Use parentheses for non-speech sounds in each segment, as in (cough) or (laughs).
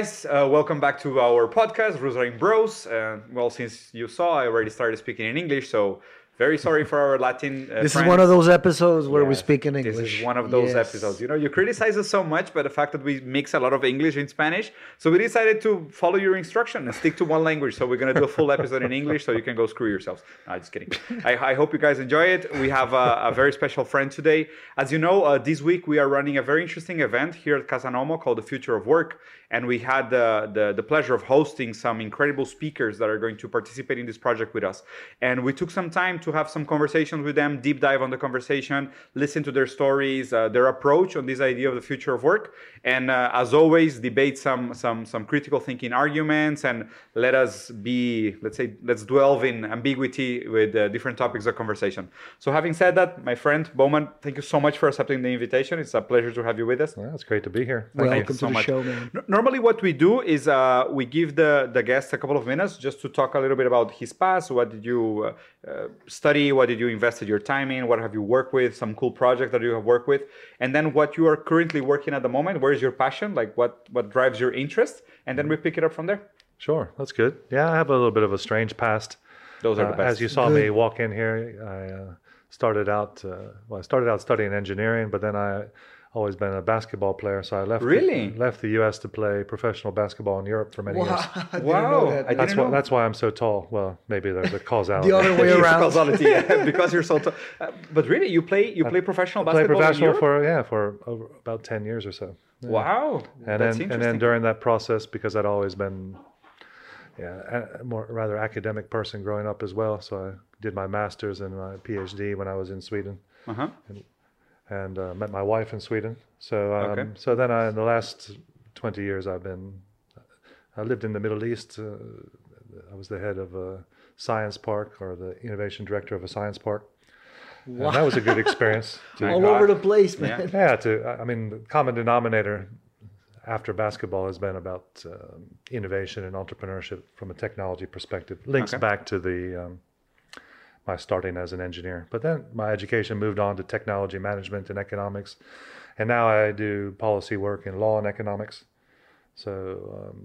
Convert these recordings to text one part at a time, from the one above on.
Guys. Uh, welcome back to our podcast, Rosary Bros. Uh, well, since you saw, I already started speaking in English, so very sorry for our Latin. Uh, This friends. is one of those episodes where we speak in English. This is one of those Yes. episodes. You know, you criticize us so much, but the fact that we mix a lot of English in Spanish, so we decided to follow your instruction and stick to one language. So we're gonna do a full episode in English, so you can go screw yourselves. No, just kidding. I, I hope you guys enjoy it. We have a, a very special friend today. As you know, uh, this week we are running a very interesting event here at Casanomo called the Future of Work, and we had the, the the pleasure of hosting some incredible speakers that are going to participate in this project with us. And we took some time to have some conversations with them, deep dive on the conversation, listen to their stories, uh, their approach on this idea of the future of work, and uh, as always, debate some some some critical thinking arguments and let us be, let's say, let's dwell in ambiguity with uh, different topics of conversation. So, having said that, my friend Bowman, thank you so much for accepting the invitation. It's a pleasure to have you with us. Well, it's great to be here. Thank Welcome you. to the show, man. N- Normally, what we do is uh, we give the, the guest a couple of minutes just to talk a little bit about his past. What did you uh, uh, study? What did you invested your time in? What have you worked with? Some cool projects that you have worked with, and then what you are currently working at the moment. Where is your passion? Like what what drives your interest? And then we pick it up from there. Sure, that's good. Yeah, I have a little bit of a strange past. Those are Uh, the best. as you saw me walk in here, I uh, started out. Uh, well, I started out studying engineering, but then I always been a basketball player, so I left. Really? The, left the U.S. to play professional basketball in Europe for many Wow, years. (laughs) I didn't Wow, know that. I That's didn't why. know. That's why I'm so tall. Well, maybe there's a causality. The other (laughs) way (laughs) around. causality, yeah, because you're so. tall. uh, but really, you play you play professional Played basketball. in professional Europe? for yeah for over about ten years or so. Yeah. Wow, and that's then interesting. and then during that process because i'd always been yeah a more rather academic person growing up as well so i did my master's and my phd when i was in sweden uh-huh. and uh, met my wife in sweden so um, Okay. so then I, in the last 20 years i've been i lived in the middle east uh, i was the head of a science park or the innovation director of a science park and that was a good experience (laughs) to, All over the place, Yeah. man. yeah, to I mean, the common denominator after basketball has been about um, innovation and entrepreneurship from a technology perspective. Links Okay. back to the um, my starting as an engineer, but then my education moved on to technology management and economics, and now I do policy work in law and economics. So, um,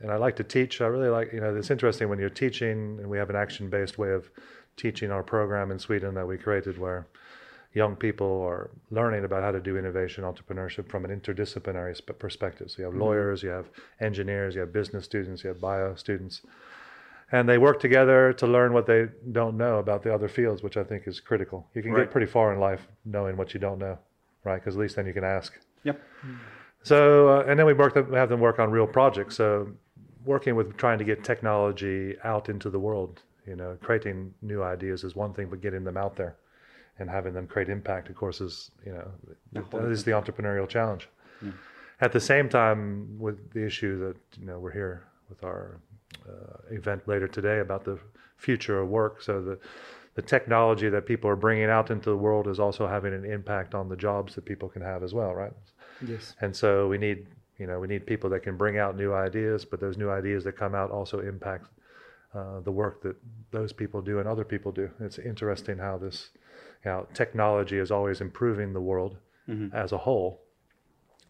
and I like to teach. I really like, you know, it's interesting when you're teaching, and we have an action-based way of teaching our program in Sweden that we created where young people are learning about how to do innovation entrepreneurship from an interdisciplinary perspective. So you have lawyers, you have engineers, you have business students, you have bio students, and they work together to learn what they don't know about the other fields, which I think is critical. You can Right. get pretty far in life knowing what you don't know, right? Because at least then you can ask. Yep. So, uh, and then we work them, have them work on real projects. So, working with trying to get technology out into the world, you know, creating new ideas is one thing, but getting them out there and having them create impact, of course, is you know, that is the entrepreneurial challenge. At the same time, with the issue that you know we're here with our event later today about the future of work, so the the technology that people are bringing out into the world is also having an impact on the jobs that people can have as well, right? Yes. And so we need, you know, we need people that can bring out new ideas, but those new ideas that come out also impact uh, the work that those people do and other people do. It's interesting how this, you know, technology is always improving the world as a whole,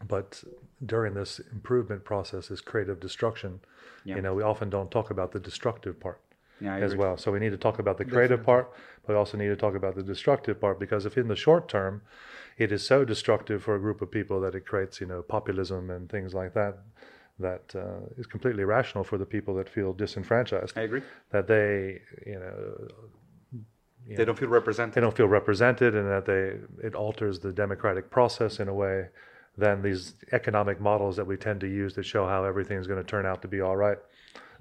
but during this improvement process is creative destruction. Yeah. You know, we often don't talk about the destructive part Yeah, as well. So we need to talk about the creative part, but we also need to talk about the destructive part because if in the short term it is so destructive for a group of people that it creates, you know, populism and things like that, that uh, is completely rational for the people that feel disenfranchised. I agree. That they, you know, They don't feel represented. they don't feel represented, and that they it alters the democratic process in a way. Then these economic models that we tend to use that show how everything is going to turn out to be all right,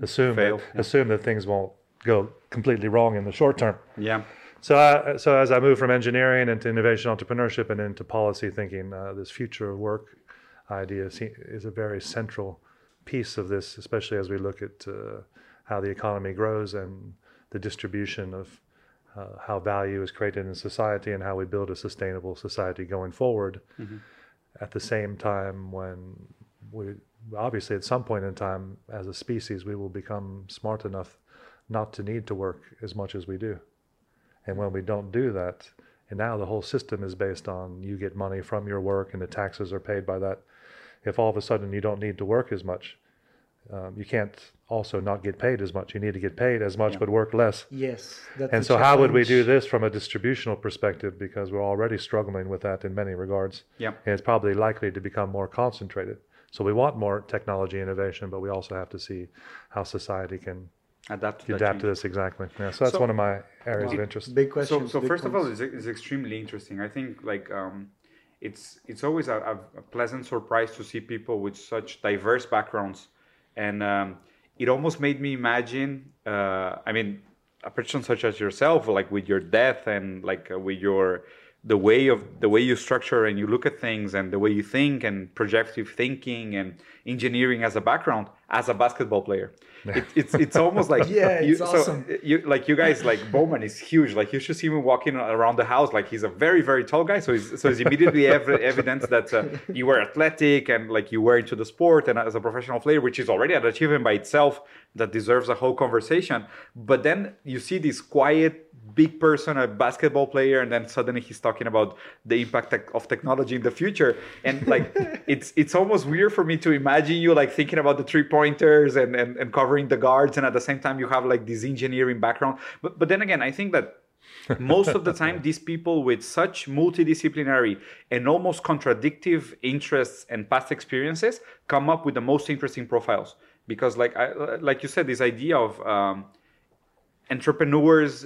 assume Fail, that, yeah. assume that things won't go completely wrong in the short term. Yeah. So, I, so as I move from engineering into innovation entrepreneurship and into policy thinking, uh, this future of work idea is a very central piece of this, especially as we look at uh, how the economy grows and the distribution of uh, how value is created in society and how we build a sustainable society going forward. At the same time, when we obviously at some point in time, as a species, we will become smart enough not to need to work as much as we do. And when we don't do that, and now the whole system is based on you get money from your work and the taxes are paid by that. if all of a sudden you don't need to work as much, um, you can't also not get paid as much. You need to get paid as much, but work less. Yes. That's And a so, how would we do this from a distributional perspective? Because we're already struggling with that in many regards. Yeah. And it's probably likely to become more concentrated. So, we want more technology innovation, but we also have to see how society can Adapt to adapt to this exactly. Yeah, so, that's So- one of my areas of interest. Big So, questions. so big first of all, it's, it's extremely interesting. I think like um, it's it's always a, a pleasant surprise to see people with such diverse backgrounds, and um, it almost made me imagine. Uh, I mean, a person such as yourself, like with your death and like uh, with your the way of the way you structure and you look at things and the way you think and projective thinking and engineering as a background as a basketball player. (laughs) It, it's it's almost like Yeah, you, it's so awesome. you like you guys like Bowman is huge. Like you should see him walking around the house. Like he's a very very tall guy. So it's, so it's immediately ev- (laughs) evidence that uh, you were athletic and like you were into the sport and as a professional player, which is already an achievement by itself that deserves a whole conversation. But then you see this quiet big person, a basketball player, and then suddenly he's talking about the impact of technology in the future. And like (laughs) it's it's almost weird for me to imagine you like thinking about the three pointers and, and and covering the guards, and at the same time you have like this engineering background. But but then again, I think that most of the (laughs) time these people with such multidisciplinary and almost contradictive interests and past experiences come up with the most interesting profiles because like I, like you said this idea of um, entrepreneurs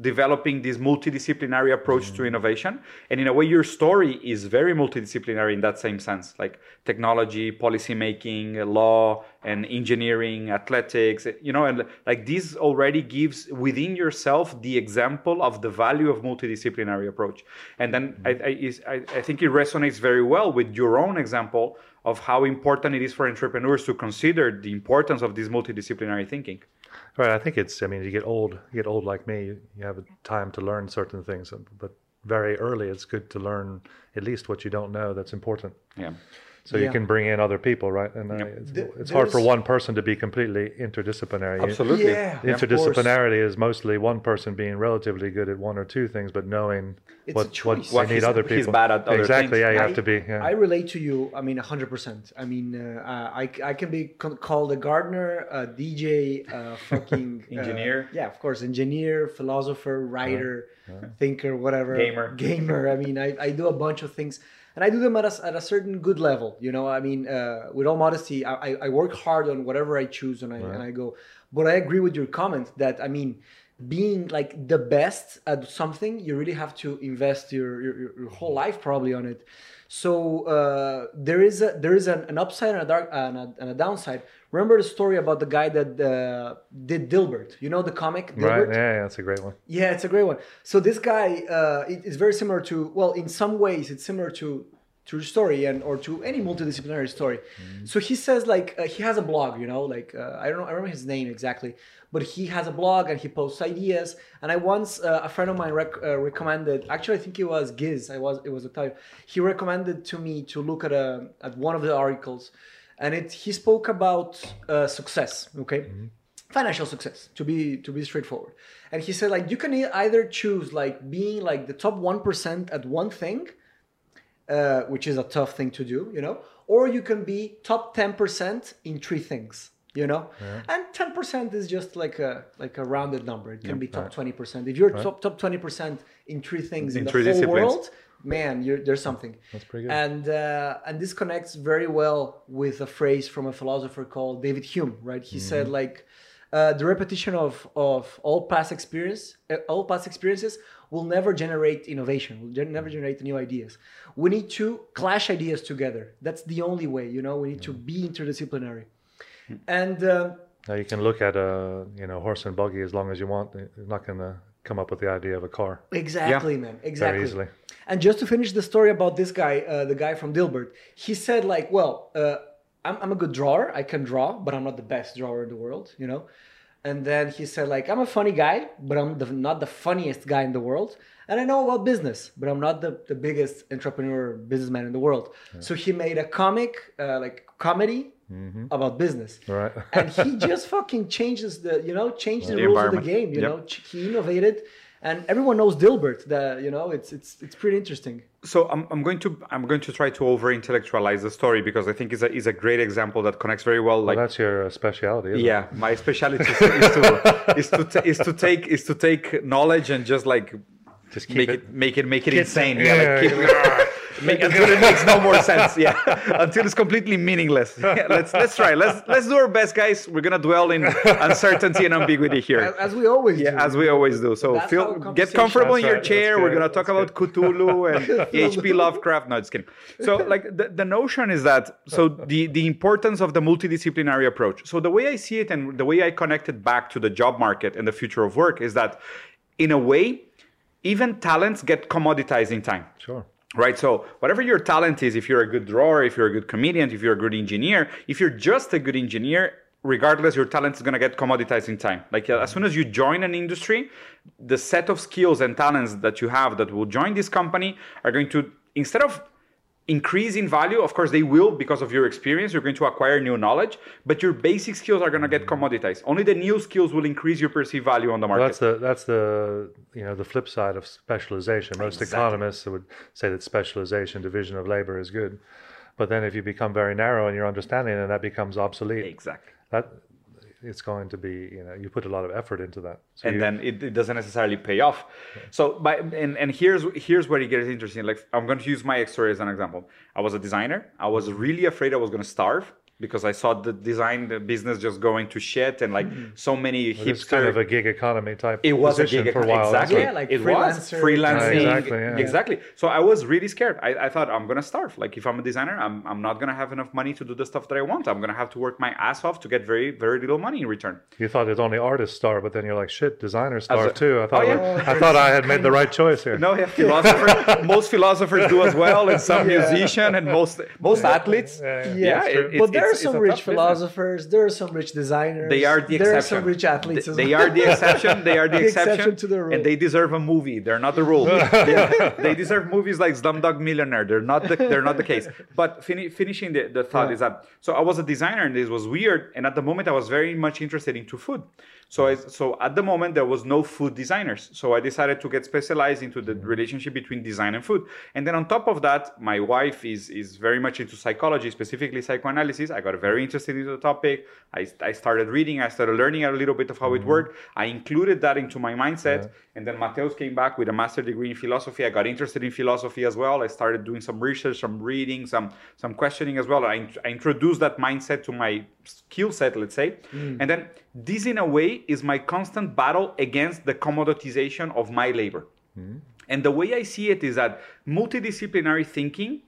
developing this multidisciplinary approach to mm. innovation. And in a way your story is very multidisciplinary in that same sense like technology policy making law and engineering athletics you know and like this already gives within yourself the example of the value of multidisciplinary approach. And then mm. I, I, I, I think it resonates very well with your own example of how important it is for entrepreneurs to consider the importance of this multidisciplinary thinking Right. I think it's. I mean, you get old. You get old like me. You have time to learn certain things, but very early, it's good to learn at least what you don't know. That's important. yeah So you can bring in other people, right? And uh, it's, Th- it's hard for one person to be completely interdisciplinary. absolutely Yeah. Interdisciplinarity is mostly one person being relatively good at one or two things, but knowing It's what what choice. they need he's- other he's people. bad at other exactly. things. Yeah, you I- have to be. Yeah. I relate to you. I mean, hundred percent. I mean, uh, uh, I I can be called a gardener, a DJ, a (laughs) fucking uh, Engineer. yeah, of course, engineer, philosopher, writer, thinker, whatever. Gamer. Gamer. I mean, I, I do a bunch of things, and I do them at a, at a certain good level. You know, I mean, uh, with all modesty, I, I- I work hard on whatever I choose, and I and I go. But I agree with your comment that I mean being like the best at something you really have to invest your your, your- whole life probably on it so uh, there is a there is an, an upside and a dark and a, and a downside remember the story about the guy that uh, did dilbert you know the comic right. dilbert Yeah, yeah, that's a great one. yeah, it's a great one. So this guy uh, it- it's very similar to well, in some ways it's similar to to your story and or to any multidisciplinary story. So he says like uh, he has a blog, you know, like uh, I don't know, I remember his name exactly, but he has a blog and he posts ideas. And I once uh, a friend of mine rec- uh, recommended. Actually, I think it was Giz. I was it was a type. He recommended to me to look at a at one of the articles, and it he spoke about uh, success. Okay financial success to be to be straightforward and he said like you can either choose like being like the top 1% at one thing uh, which is a tough thing to do you know or you can be top 10% in three things you know and 10% is just like a like a rounded number it can be top 20% if you're top top 20% in three things in, In the whole world man you're, there's something That's pretty good. and uh, and this connects very well with a phrase from a philosopher called David Hume, right? He said Mm-hmm. like uh, the repetition of of all past experience, uh, all past experiences will never generate innovation. Will gen- never generate new ideas. We need to clash ideas together. That's the only way. You know, we need to be interdisciplinary. And um Now you can look at a you know horse and buggy as long as you want. You're not going to come up with the idea of a car exactly, man, exactly. very easily. And just to finish the story about this guy, uh, the guy from Dilbert, he said like, well, uh, I'm, I'm a good drawer. I can draw, but I'm not the best drawer in the world, you know. And then he said like, I'm a funny guy, but I'm the, not the funniest guy in the world. And I know about business, but I'm not the, the biggest entrepreneur businessman in the world. So he made a comic, uh, like comedy about business. Right. and he (laughs) just fucking changes the you know changed the The rules of the game you Yep. know he innovated and everyone knows Dilbert. That you know, it's it's it's pretty interesting. so I'm, I'm going to I'm going to try to over intellectualize the story because I think it's a is a great example that connects very well. Like Well, that's your uh, specialty. Isn't yeah, my specialty is to is to, is to, ta- is to take is to take knowledge and just like Just keep make it, it- make it make it Get insane. the- Yeah, like yeah, keep, make, until it makes no more sense. Yeah, (laughs) until it's completely meaningless. (laughs) Yeah, let's let's try. Let's let's do our best, guys. We're gonna dwell in uncertainty and ambiguity here. As, as we always do. As we always do. So That's feel get conversation- comfortable in your right, chair. We're gonna talk that's about Cthulhu and (laughs) H.P. Lovecraft. No, just kidding. So like the, the notion is that so the the importance of the multidisciplinary approach. So the way I see it and the way I connect it back to the job market and the future of work is that in a way, even talents get commoditized in time Sure. Right? So whatever your talent is if you're a good drawer if you're a good comedian if you're a good engineer if you're just a good engineer regardless your talent is going to get commoditized in time. Like uh, as soon as you join an industry the set of skills and talents that you have that will join this company are going to instead of increase in value of course they will because of your experience you're going to acquire new knowledge but your basic skills are going to get commoditized only the new skills will increase your perceived value on the Well, market that's the that's the you know the flip side of specialization. Most Exactly. economists would say that specialization, division of labor, is good, but then if you become very narrow in your understanding, then that becomes obsolete. exactly That it's going to be you know you put a lot of effort into that. So and you- then it, it doesn't necessarily pay off. So, by and, and here's here's where it gets interesting. Like I'm going to use my story as an example. I was a designer. I was really afraid I was going to starve because I saw the design the business just going to shit and like hmm. so many it's hipster. kind of a gig economy type. it was a position gig for a while. exactly. Yeah, like it was freelancing. Yeah, exactly, yeah. Exactly. So I was really scared. I, I thought I'm gonna starve. Like if I'm a designer, I'm I'm not gonna have enough money to do the stuff that I want. I'm gonna have to work my ass off to get very very little money in return. You thought it's only artists starve, but then you're like, shit, designers starve a- too. I thought Oh, yeah. I thought I had made the right choice here. No, yeah, philosopher. (laughs) most philosophers do as well, and some musician, and most most athletes. Yeah, yeah. Yeah, Yeah, it- but it's- there are some rich tough business. philosophers. There are some rich designers. They are the exception. There are some rich athletes They, as they well. are the exception. They are (laughs) the, The exception, exception to the rule. and they deserve a movie. They're not the rule. (laughs) Yeah. They deserve movies like Slumdog Millionaire. They're not the they're not the case. But fini- finishing the, the thought Yeah. is that so I was a designer and this was weird. And at the moment I was very much interested into food. So I, so at the moment there was no food designers. So I decided to get specialized into the relationship between design and food. And then on top of that, my wife is is very much into psychology, specifically psychoanalysis. I got very interested into the topic. I, I started reading. I started learning a little bit of how it mm-hmm. worked. I included that into my mindset. And then Mateus came back with a master degree in philosophy. I got interested in philosophy as well. I started doing some research, some reading, some some questioning as well. I, I introduced that mindset to my skill set, let's say. Mm. And then this, in a way, is my constant battle against the commoditization of my labor. Mm. And the way I see it is that multidisciplinary thinking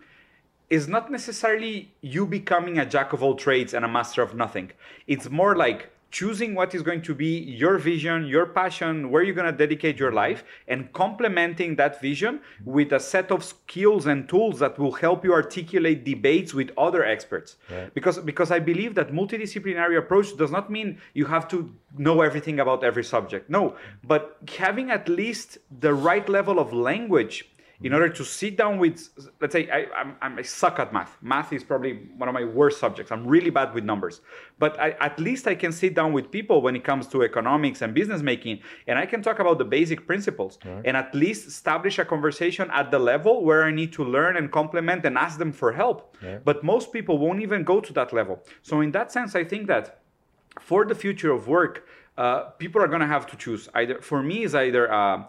is not necessarily you becoming a jack of all trades and a master of nothing. It's more like choosing what is going to be your vision, your passion, where you're going to dedicate your life, and complementing that vision with a set of skills and tools that will help you articulate debates with other experts. Because because I believe that multidisciplinary approach does not mean you have to know everything about every subject. No, but having at least the right level of language in order to sit down with let's say I, I'm, I'm, i suck at math. Math is probably one of my worst subjects. I'm really bad with numbers. But I, at least i can sit down with people when it comes to economics and business making and i can talk about the basic principles and at least establish a conversation at the level where i need to learn and complement and ask them for help. But most people won't even go to that level. So in that sense i think that for the future of work uh, people are going to have to choose. Either for me is either uh,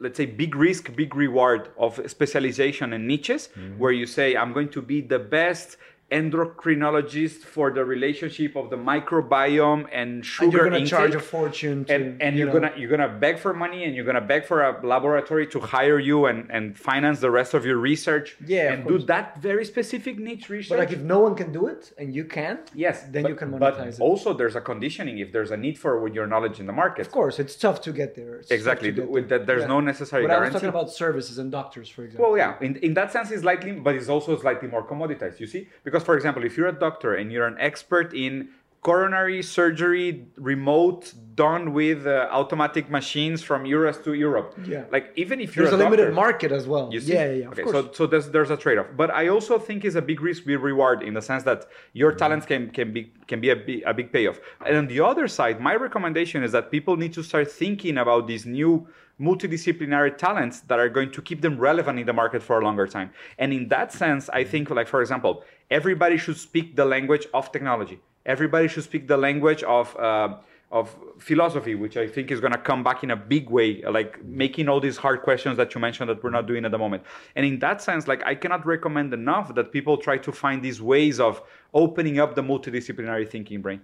let's say big risk big reward of specialization and niches mm-hmm. where you say i'm going to be the best endocrinologist for the relationship of the microbiome and sugar and you're gonna intake. charge a fortune. To, and, and you you're know, gonna you're gonna beg for money and you're gonna beg for a laboratory to hire you and, and finance the rest of your research Yeah, and do that very specific niche research But like, if no one can do it and you can, yes then but, you can but monetize it. also there's a conditioning if there's a need for your knowledge in the market Of course, it's tough to get there. It's exactly get with that there's Yeah. no necessary But I was talking about services and doctors, for example. Well, yeah, in, in that sense, it's slightly, but it's also slightly more commoditized. You see, because for example, if you're a doctor and you're an expert in coronary surgery remote done with uh, automatic machines from US to Europe. Yeah. Like even if you're There's a, a, limited doctor- market as well. you see? Yeah, yeah, yeah. Of okay, course. so so there's there's a trade-off, but I also think it's a big risk we reward in the sense that your talents can can be can be a big, a big payoff. And on the other side, my recommendation is that people need to start thinking about these new multidisciplinary talents that are going to keep them relevant in the market for a longer time. And in that sense, I think, like for example, everybody should speak the language of technology. Everybody should speak the language of. Uh, of philosophy, which I think is going to come back in a big way, like making all these hard questions that you mentioned that we're not doing at the moment. And in that sense, like I cannot recommend enough that people try to find these ways of opening up the multidisciplinary thinking brain.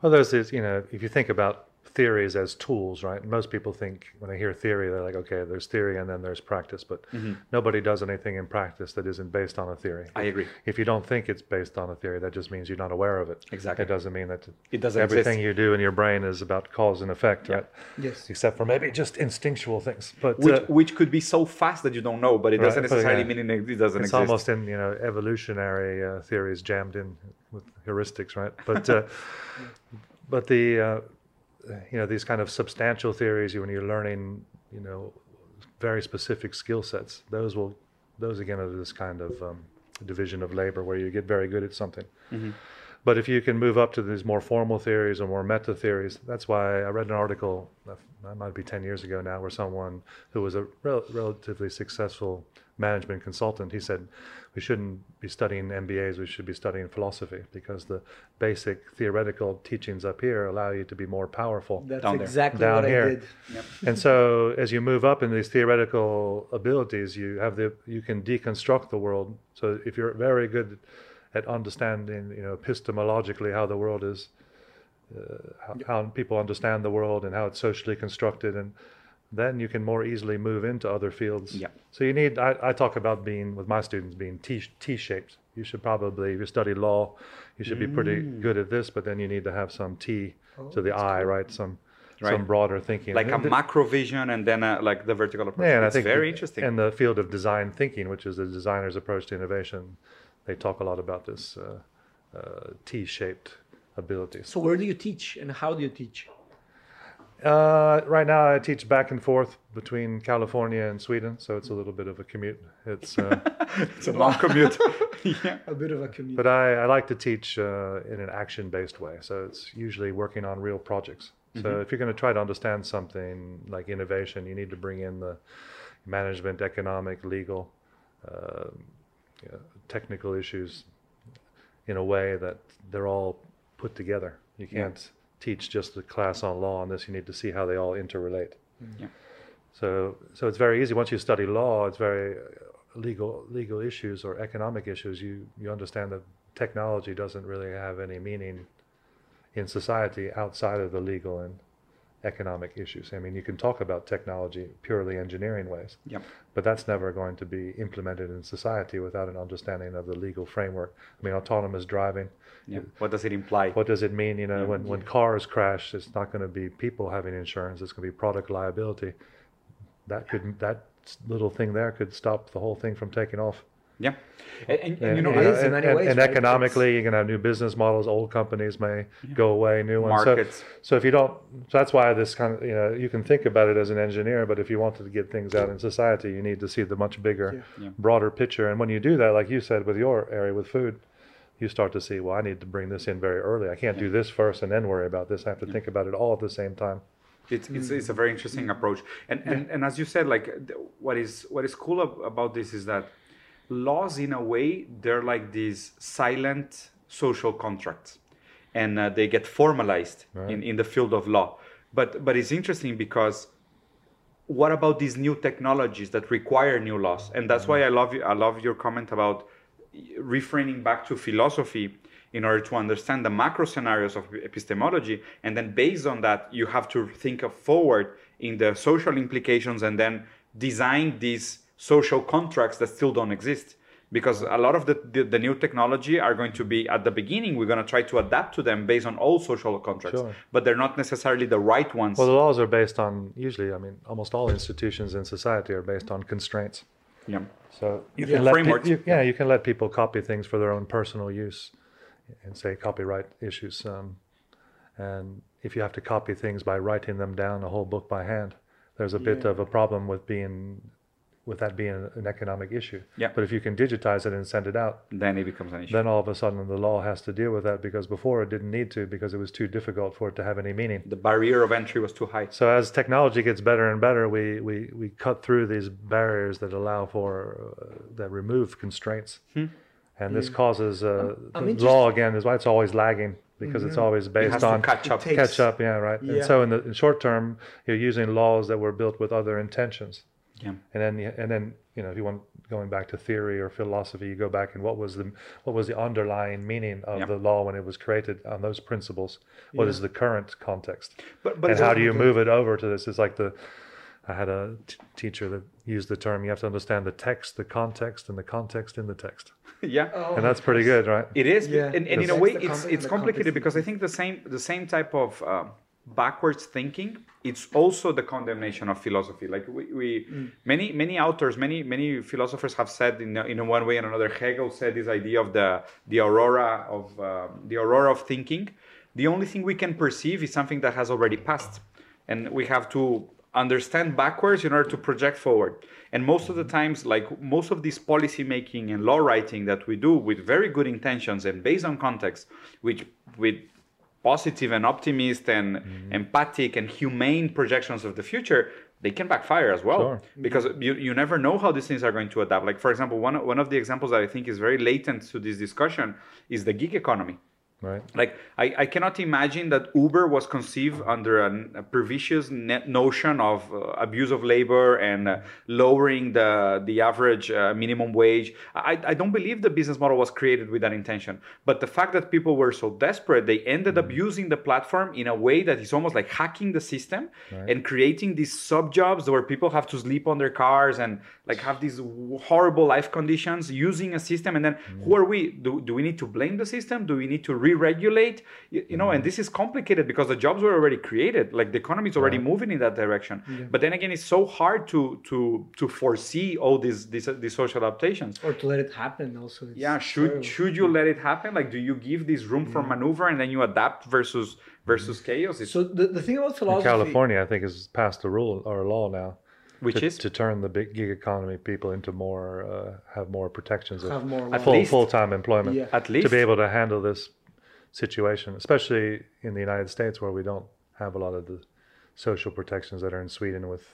Well, there's this, you know, if you think about theories as tools, right? Most people think when they hear theory, they're like, okay, there's theory and then there's practice, but nobody does anything in practice that isn't based on a theory. I agree. If you don't think it's based on a theory, that just means you're not aware of it. Exactly. It doesn't mean that It doesn't everything exist. you do in your brain is about cause and effect, right? Yes. Except for maybe just instinctual things. But Which, uh, which could be so fast that you don't know, but it doesn't Right, necessarily yeah. mean it it doesn't it's exist. almost in you know evolutionary uh, theories jammed in with heuristics, right? But uh, (laughs) but the uh, you know these kind of substantial theories when you're learning you know very specific skill sets, those will those again are this kind of um, division of labor where you get very good at something. But if you can move up to these more formal theories or more meta theories, that's why I read an article, uh, that might be 10 years ago now, where someone who was a rel- relatively successful management consultant, he said, we shouldn't be studying MBAs, we should be studying philosophy because the basic theoretical teachings up here allow you to be more powerful. That's Down there. exactly Down what here. I did. and so as you move up in these theoretical abilities you have the you can deconstruct the world so if you're very good at understanding you know epistemologically how the world is uh, how, how people understand the world and how it's socially constructed and then you can more easily move into other fields Yeah. so you need I, I talk about being with my students being t t-shaped you should probably if you study law you should be pretty Mm. good at this but then you need to have some t to the eye right some Right. some broader thinking like a And the- macro vision and then uh like the vertical approach. yeah, and I it's think very in- interesting. In the field of design thinking, which is the designer's approach to innovation, they talk a lot about this uh, uh, T-shaped ability. So where do you teach and how do you teach? Uh, right now, I teach back and forth between California and Sweden, so it's a little bit of a commute. It's, uh, (laughs) it's a long (laughs) commute. (laughs) yeah. A bit of a community. but I, I like to teach uh, in an action-based way. So it's usually working on real projects. So if you're going to try to understand something like innovation, you need to bring in the management, economic, legal, uh, you know, technical issues in a way that they're all put together. You can't. Yeah. Can't teach just the class on law on this. You need to see how they all interrelate. Yeah. So, so it's very easy. Once you study law, it's very uh, legal legal issues or economic issues. You you understand that technology doesn't really have any meaning in society outside of the legal and economic issues. I mean, you can talk about technology purely engineering ways, Yep. but that's never going to be implemented in society without an understanding of the legal framework. I mean, autonomous driving. Yeah. What does it imply? What does it mean? You know, when, when cars crash, it's not going to be people having insurance. It's going to be product liability. That could that little thing there could stop the whole thing from taking off. Yeah. And, and, and And, you know, it you is in many and- ways, and right? economically, you're going to have new business models. Old companies may go away, new ones. So- markets. So, if you don't, so that's why this kind of, you know, you can think about it as an engineer, but if you wanted to get things out in society, you need to see the much bigger, Yeah. Yeah. broader picture. And when you do that, like you said with your area with food, you start to see, well, I need to bring this in very early. I can't do this first and then worry about this. I have to think about it all at the same time. It's, it's, it's a mm. very interesting approach, and, and and as you said, like what is what is cool ab- about this is that laws, in a way, they're like these silent social contracts, and uh, they get formalized in, in the field of law. But but it's interesting because what about these new technologies that require new laws? And that's why I love you. I love your comment about refraining back to philosophy in order to understand the macro scenarios of epistemology and then based on that you have to think of forward in the social implications and then design these social contracts that still don't exist because a lot of the, the, the new technology are going to be at the beginning we're going to try to adapt to them based on old social contracts Sure. but they're not necessarily the right ones Well, the laws are based on, usually, I mean, almost all institutions in society are based on constraints. yeah So you can let frameworks. you, yeah, you can let people copy things for their own personal use, and say copyright issues. Um, and if you have to copy things by writing them down, a whole book by hand, there's a bit of a problem with being with that being an economic issue. Yeah. But if you can digitize it and send it out, Then it becomes an issue. then all of a sudden the law has to deal with that because before it didn't need to because it was too difficult for it to have any meaning. the barrier of entry was too high. So as technology gets better and better, we, we, we cut through these barriers that allow for uh, that remove constraints, and this causes uh, I'm the interested- law again is why it's always lagging because it's always It based has on to catch up. takes- catch up. Yeah, right. Yeah. And so in the in short term, you're using laws that were built with other intentions, Yeah. and then you- and then you know if you want going back to theory or philosophy, you go back and what was the what was the underlying meaning of Yeah. the law when it was created on those principles? What is the current context? But but and how do you move it over to this? It's like the I had a t- teacher that used the term you have to understand the text, the context, and the context in the text, (laughs) yeah. Oh, and that's pretty good, right? It is, Yeah. and, and in a way, it's it's complicated context. because I think the same the same type of um, backwards thinking. It's also the condemnation of philosophy. Like we, we many many authors, many many philosophers have said in in one way or another. Hegel said this idea of the the aurora of um, the aurora of thinking. The only thing we can perceive is something that has already passed, and we have to understand backwards in order to project forward. And most of the times, like most of this policy making and law writing that we do with very good intentions and based on context, which with positive and optimist and mm-hmm. empathic and humane projections of the future, they can backfire as well. Sure. Because you, you never know how these things are going to adapt. Like for example, one, one of the examples that I think is very latent to this discussion is the gig economy Right. like I, I cannot imagine that uber was conceived under a previous net notion of uh, abuse of labor and uh, lowering the the average uh, minimum wage. I, I don't believe the business model was created with that intention. But the fact that people were so desperate they ended up using the platform in a way that is almost like hacking the system and creating these sub jobs where people have to sleep on their cars and like have these horrible life conditions using a system. And then who are we? Do, do we need to blame the system? Do we need to re-regulate you, you know and mm-hmm. this is complicated because the jobs were already created. Like the economy is already moving in that direction. But then again it's so hard to to to foresee all these these, these social adaptations. Or to let it happen also. It's yeah should terrible. should you let it happen? Like do you give this room for mm-hmm. maneuver and then you adapt versus mm-hmm. versus chaos? It's, So the, the thing about In philosophy, California, I think, has passed a rule or a law now which to, is? to turn the big gig economy people into more uh, have more protections of have more full full time employment. Yeah. At least to be able to handle this situation, especially in the United States where we don't have a lot of the social protections that are in Sweden with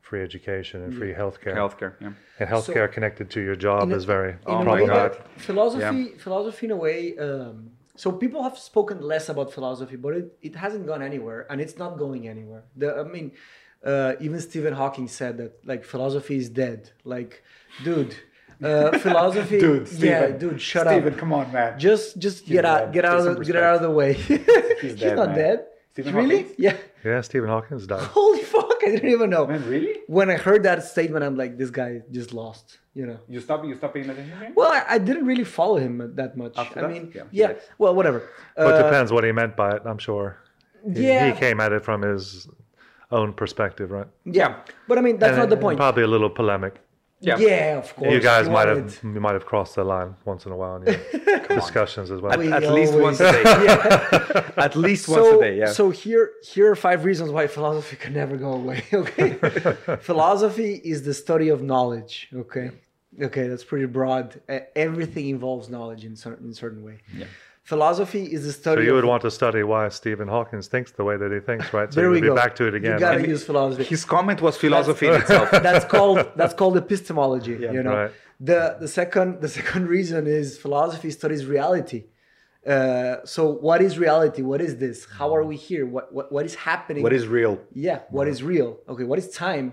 free education and free healthcare. healthcare yeah. And healthcare connected to your job In a- is very in Oh a my way problematic. that philosophy philosophy in a way um, so people have spoken less about philosophy but it, it hasn't gone anywhere and it's not going anywhere. The, i mean uh, even stephen hawking said that like philosophy is dead. Like dude uh, philosophy (laughs) yeah dude shut up come on man just just get out dead. get out of the, get out of the way (laughs) he's, dead, not man. dead Stephen really Hawking? yeah Yeah, Stephen Hawking's died. holy fuck i didn't even know man really when i heard that statement i'm like this guy just lost you know you stop you stop paying attention to him well, I, I didn't really follow him that much. After I that? mean, Yeah, yeah, right. well, whatever. But it Uh, depends what he meant by it, I'm sure. He, Yeah. he came at it from his own perspective, right? yeah, but I mean, that's And- not the point. Probably a little polemic. Yeah. Yeah, of course. you guys he might wanted- have you might have crossed the line once in a while in your (laughs) discussions as well. We at least always- once a day (laughs) (laughs) at least once so, a day yeah so here, here are five reasons why philosophy can never go away. Okay, philosophy is the study of knowledge. Okay, okay, that's pretty broad. Uh, everything involves knowledge in certain in certain way. Yeah. Philosophy is the study. So you of, would want to study why Stephen Hawking thinks the way that he thinks, right? So There we would go. be back to it again. You gotta right? use philosophy. his comment was philosophy in (laughs) itself that's called that's called epistemology you know Right. the the second the second reason is philosophy studies reality uh, so what is reality what is this how are we here what what, what is happening what is real yeah what is real okay what is time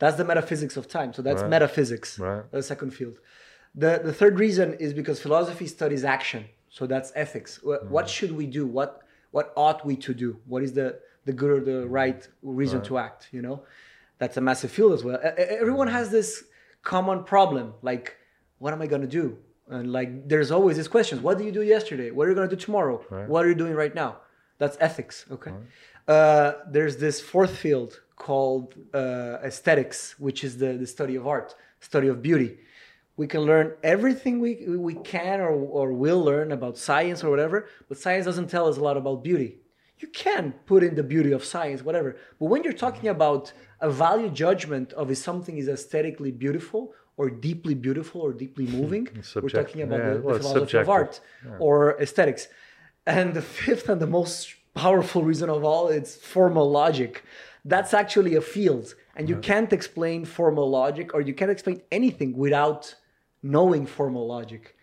that's the metaphysics of time so that's Right. metaphysics Right. the second field the the third reason is because philosophy studies action so that's ethics. What, Mm. what should we do? What what ought we to do? What is the the good or the right reason to act you know? That's a massive field as well. Everyone has this common problem like what am i going to do? And like there's always these questions. What did you do yesterday? What are you going to do tomorrow? What are you doing right now? That's ethics okay? Uh, there's this fourth field called uh, aesthetics which is the, the study of art study of beauty we can learn everything we, we can or, or will learn about science or whatever but science doesn't tell us a lot about beauty you can put in the beauty of science, whatever. But when you're talking about a value judgment of if something is aesthetically beautiful or deeply beautiful or deeply (laughs) moving, we're talking about Yeah, the, well, philosophy of art or aesthetics. And the fifth and the most powerful reason of all, it's formal logic. That's actually a field, and you can't explain formal logic or you can't explain anything without knowing formal logic.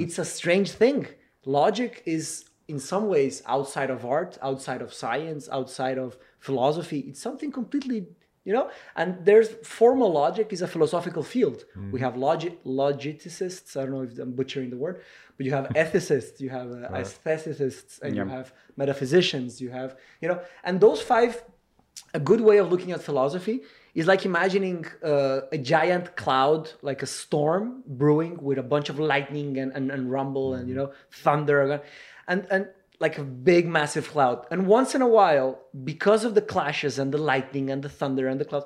It's a strange thing. Logic is, in some ways, outside of art, outside of science, outside of philosophy. It's something completely, you know. And there's formal logic is a philosophical field. We have logic logicists. I don't know if I'm butchering the word, but you have (laughs) ethicists, you have uh, aestheticists, and you have metaphysicians. You have, you know, and those five a good way of looking at philosophy is like imagining uh, a giant cloud, like a storm brewing with a bunch of lightning and, and, and rumble and you know thunder and and like a big massive cloud. And once in a while, because of the clashes and the lightning and the thunder and the cloud,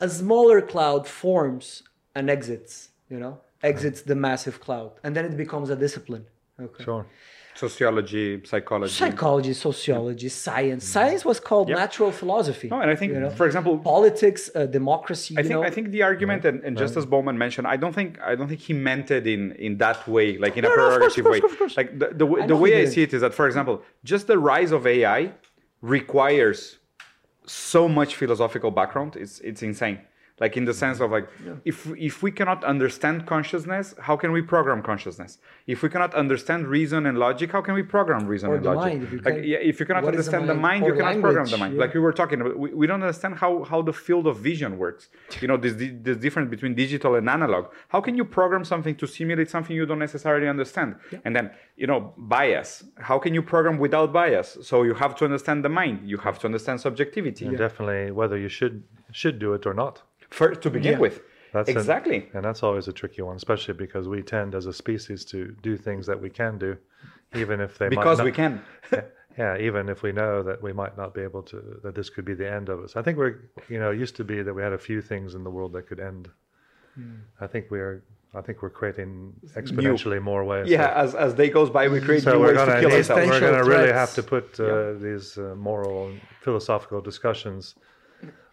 a smaller cloud forms and exits. You know, exits the massive cloud, and then it becomes a discipline. Okay Sure. Sociology, psychology. psychology, sociology, science. Science was called natural philosophy. No, and I think, you know? for example, politics, uh, democracy. I you think know? I think the argument, and, and just as Bowman mentioned, I don't think I don't think he meant it in in that way, like in a No, no, of course, pejorative of course, way. of course. Like the the, way- I the way I see it is that, for example, just the rise of AI requires so much philosophical background. It's it's insane. Like in the sense of like, if if we cannot understand consciousness, how can we program consciousness? If we cannot understand reason and logic, how can we program reason Or and the logic? mind, if you like, yeah, if you cannot what is the understand the mind? mind, you Or cannot program the mind. yeah. Like we were talking about, we, we don't understand how, how the field of vision works. You know, this, this difference between digital and analog. How can you program something to simulate something you don't necessarily understand? And then, you know, bias. How can you program without bias? So you have to understand the mind. You have to understand subjectivity. And definitely whether you should should do it or not. For, to begin Yeah. with. That's an- exactly. and that's always a tricky one, especially because we tend as a species to do things that we can do, even if they might not because we can. (laughs) Yeah, even if we know that we might not be able to, that this could be the end of us. I think we're, you know, it used to be that we had a few things in the world that could end. Hmm. I think we're, I think we're creating exponentially more ways. Yeah, as, as day goes by, we create So new ways to gonna kill need, ourselves. we're gonna really have to put uh, these uh, moral and philosophical discussions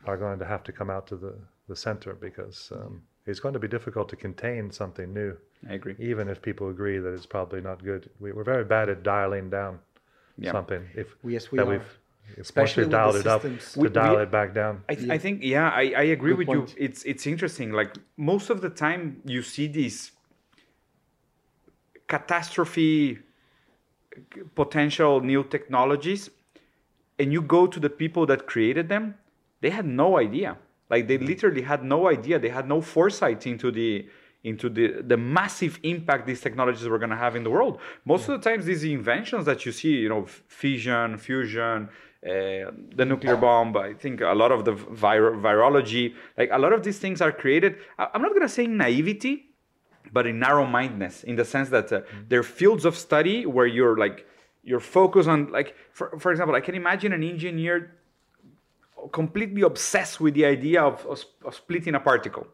are going to have to come out to the, the center because um, it's going to be difficult to contain something new, I agree. even if people agree that it's probably not good. We, we're very bad at dialing down Yeah. something. If Yes, we that are. we've if once Especially we've with the dialed it up, systems. to We- dial we- it back down. I, th- I think yeah I, I agree Good with point. you it's it's interesting like most of the time you see these catastrophe potential new technologies and you go to the people that created them they had no idea like they literally had no idea. They had no foresight into the into the the massive impact these technologies were going to have in the world. Most of the times these inventions that you see you know fission fusion uh, the nuclear bomb i think a lot of the vir- virology like a lot of these things are created I- i'm not going to say naivety but in narrow-mindedness in the sense that uh, there are fields of study where you're like you're focused on like for, for example i can imagine an engineer completely obsessed with the idea of, of, of splitting a particle.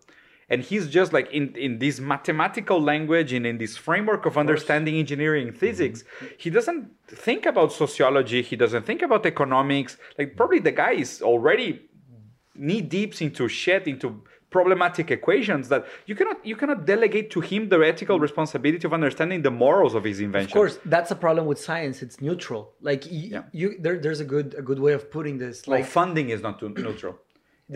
And he's just like in, in this mathematical language and in this framework of understanding engineering and physics he doesn't think about sociology he doesn't think about economics. Like probably the guy is already knee deep into shit into problematic equations that you cannot you cannot delegate to him the ethical responsibility of understanding the morals of his invention Of course, that's a problem with science. It's neutral. Like Yeah. you, there, there's a good a good way of putting this. like Like funding is not too neutral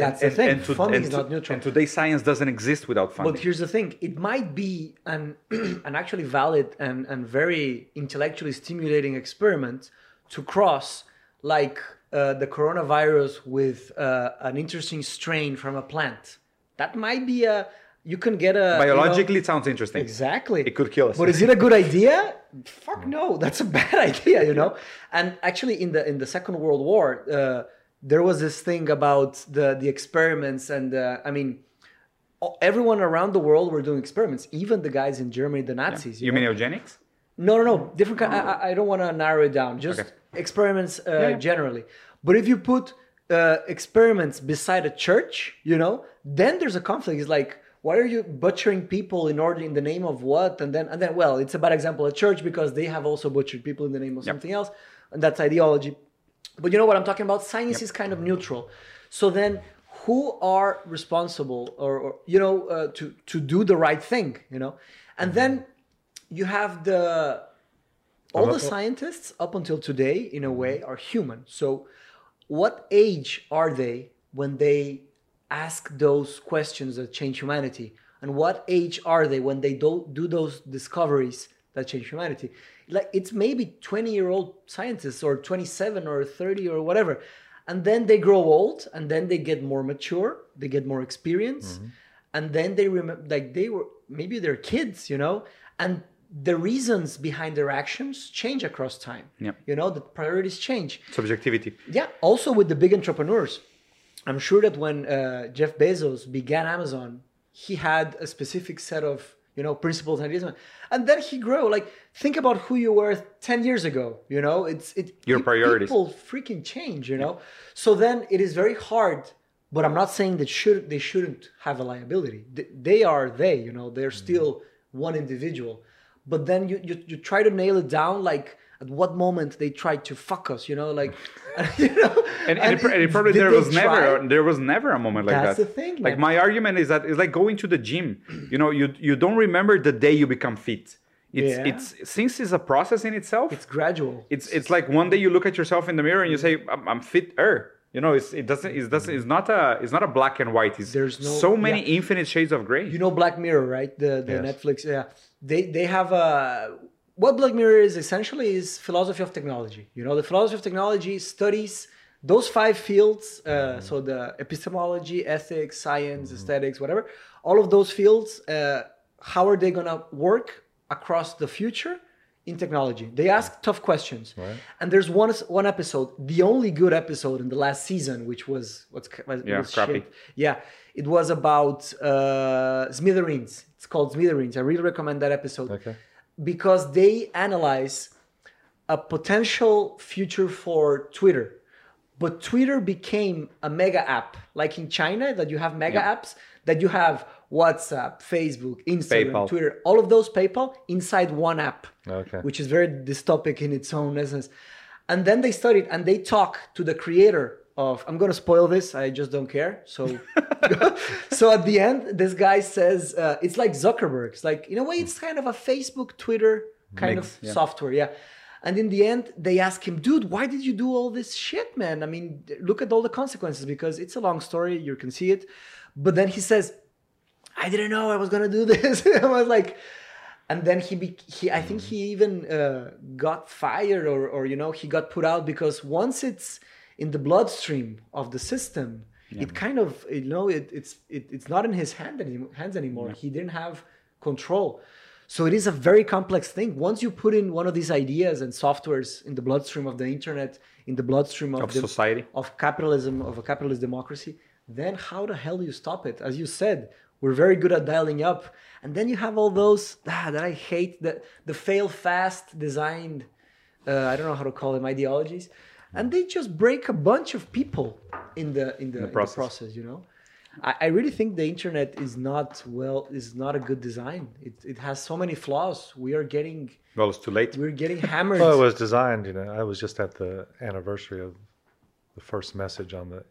That's the thing. And Funding is to- not neutral. and today's science doesn't exist without funding But here's the thing: it might be an (clears throat) an actually valid and and very intellectually stimulating experiment to cross like uh, the coronavirus with uh, an interesting strain from a plant. That might be a you can get a you know- biologically it sounds interesting Exactly. It could kill us. But is it a good idea? Fuck no, that's a (laughs) bad idea, you know. And actually, in the in the Second World War, uh, there was this thing about the the experiments, and uh, I mean, everyone around the world were doing experiments, even the guys in Germany, the Nazis. you know? mean eugenics No, no, no. Different. Kind, I, I- I don't want to narrow it down. Just Okay. experiments uh, yeah. generally. But if you put uh, experiments beside a church, you know, then there's a conflict. It's like, why are you butchering people in order in the name of what? And then, and then, well, it's a bad example. A church because they have also butchered people in the name of something else, and that's ideology. But you know what I'm talking about? Science is kind of neutral. So then, who are responsible, or, or you know, uh, to to do the right thing? You know, and then you have the all the scientists up until today, in a way, are human. So, what age are they when they ask those questions that change humanity? And what age are they when they do, do those discoveries that change humanity? Like it's maybe 20 year old scientists or 27 or 30 or whatever. And then they grow old and then they get more mature, they get more experience. Mm-hmm. And then they remember, like they were, maybe they're kids, you know? And the reasons behind their actions change across time. Yeah. You know, the priorities change. Subjectivity. Yeah. Also with the big entrepreneurs, I'm sure that when uh, Jeff Bezos began Amazon, he had a specific set of you know principles and ideas, and then he grew. Like think about who you were ten years ago. You know, it's it. Your priorities. People freaking change. You know, so then it is very hard. But I'm not saying that should they shouldn't have a liability. Th- They are they. You know, they're Mm-hmm. still one individual. But then you, you you try to nail it down like at what moment they tried to fuck us. You know, like (laughs) you know. And, and, it, it- it probably there was never try? there was never a moment like That's that. the thing, Like man. my argument is that it's like going to the gym. (clears throat) You know, you you don't remember the day you become fit. It's Yeah. it's since it's a process in itself. It's gradual. it's it's like one day you look at yourself in the mirror and you say I'm, I'm fitter. You know, it's it doesn't it doesn't it's not a it's not a black and white. It's There's no- so many yeah. infinite shades of gray. You know Black Mirror, right? The the Yes. Netflix. Yeah, they they have a what Black Mirror is essentially is philosophy of technology. You know, the philosophy of technology studies those five fields. Uh, So the epistemology, ethics, science, aesthetics, whatever. All of those fields. Uh, how are they gonna work across the future? In technology, they ask tough questions, Right. and there's one one episode, the only good episode in the last season, which was what's was, Yeah, crappy. Yeah, it was about uh, Smithereens. It's called Smithereens. I really recommend that episode Okay. because they analyze a potential future for Twitter. But Twitter became a mega app, like in China, that you have mega apps, that you have WhatsApp, Facebook, Instagram, PayPal. Twitter, all of those PayPal inside one app Okay. which is very dystopic in its own essence. And then they studied and they talk to the creator of. I'm gonna spoil this. I just don't care. So, (laughs) (laughs) so at the end, this guy says uh, it's like Zuckerberg. It's like in a way, it's kind of a Facebook, Twitter kind Mix, of yeah. software. Yeah. And in the end, they ask him, dude, why did you do all this shit, man? I mean, look at all the consequences because it's a long story. You can see it. But then he says, I didn't know I was gonna do (laughs) this. I was like, and then he, be, he I think he even uh, got fired or, or you know he got put out because once it's in the bloodstream of the system, it kind of you know it, it's it, it's not in his hand any, hands anymore. He didn't have control. So it is a very complex thing. Once you put in one of these ideas and softwares in the bloodstream of the internet, in the bloodstream of, Of the, society. of capitalism, of a capitalist democracy, then how the hell do you stop it? As you said, we're very good at dialing up. And then you have all those ah, that I hate, the, the fail fast designed, uh, I don't know how to call them, ideologies. And they just break a bunch of people in the in the, in the process. process. you know? I, I really think the internet is not well is not a good design. It, it has so many flaws. We are getting Well, it's too late. we're getting (laughs) hammered. Well, it was designed, you know, I was just at the anniversary of the first message on the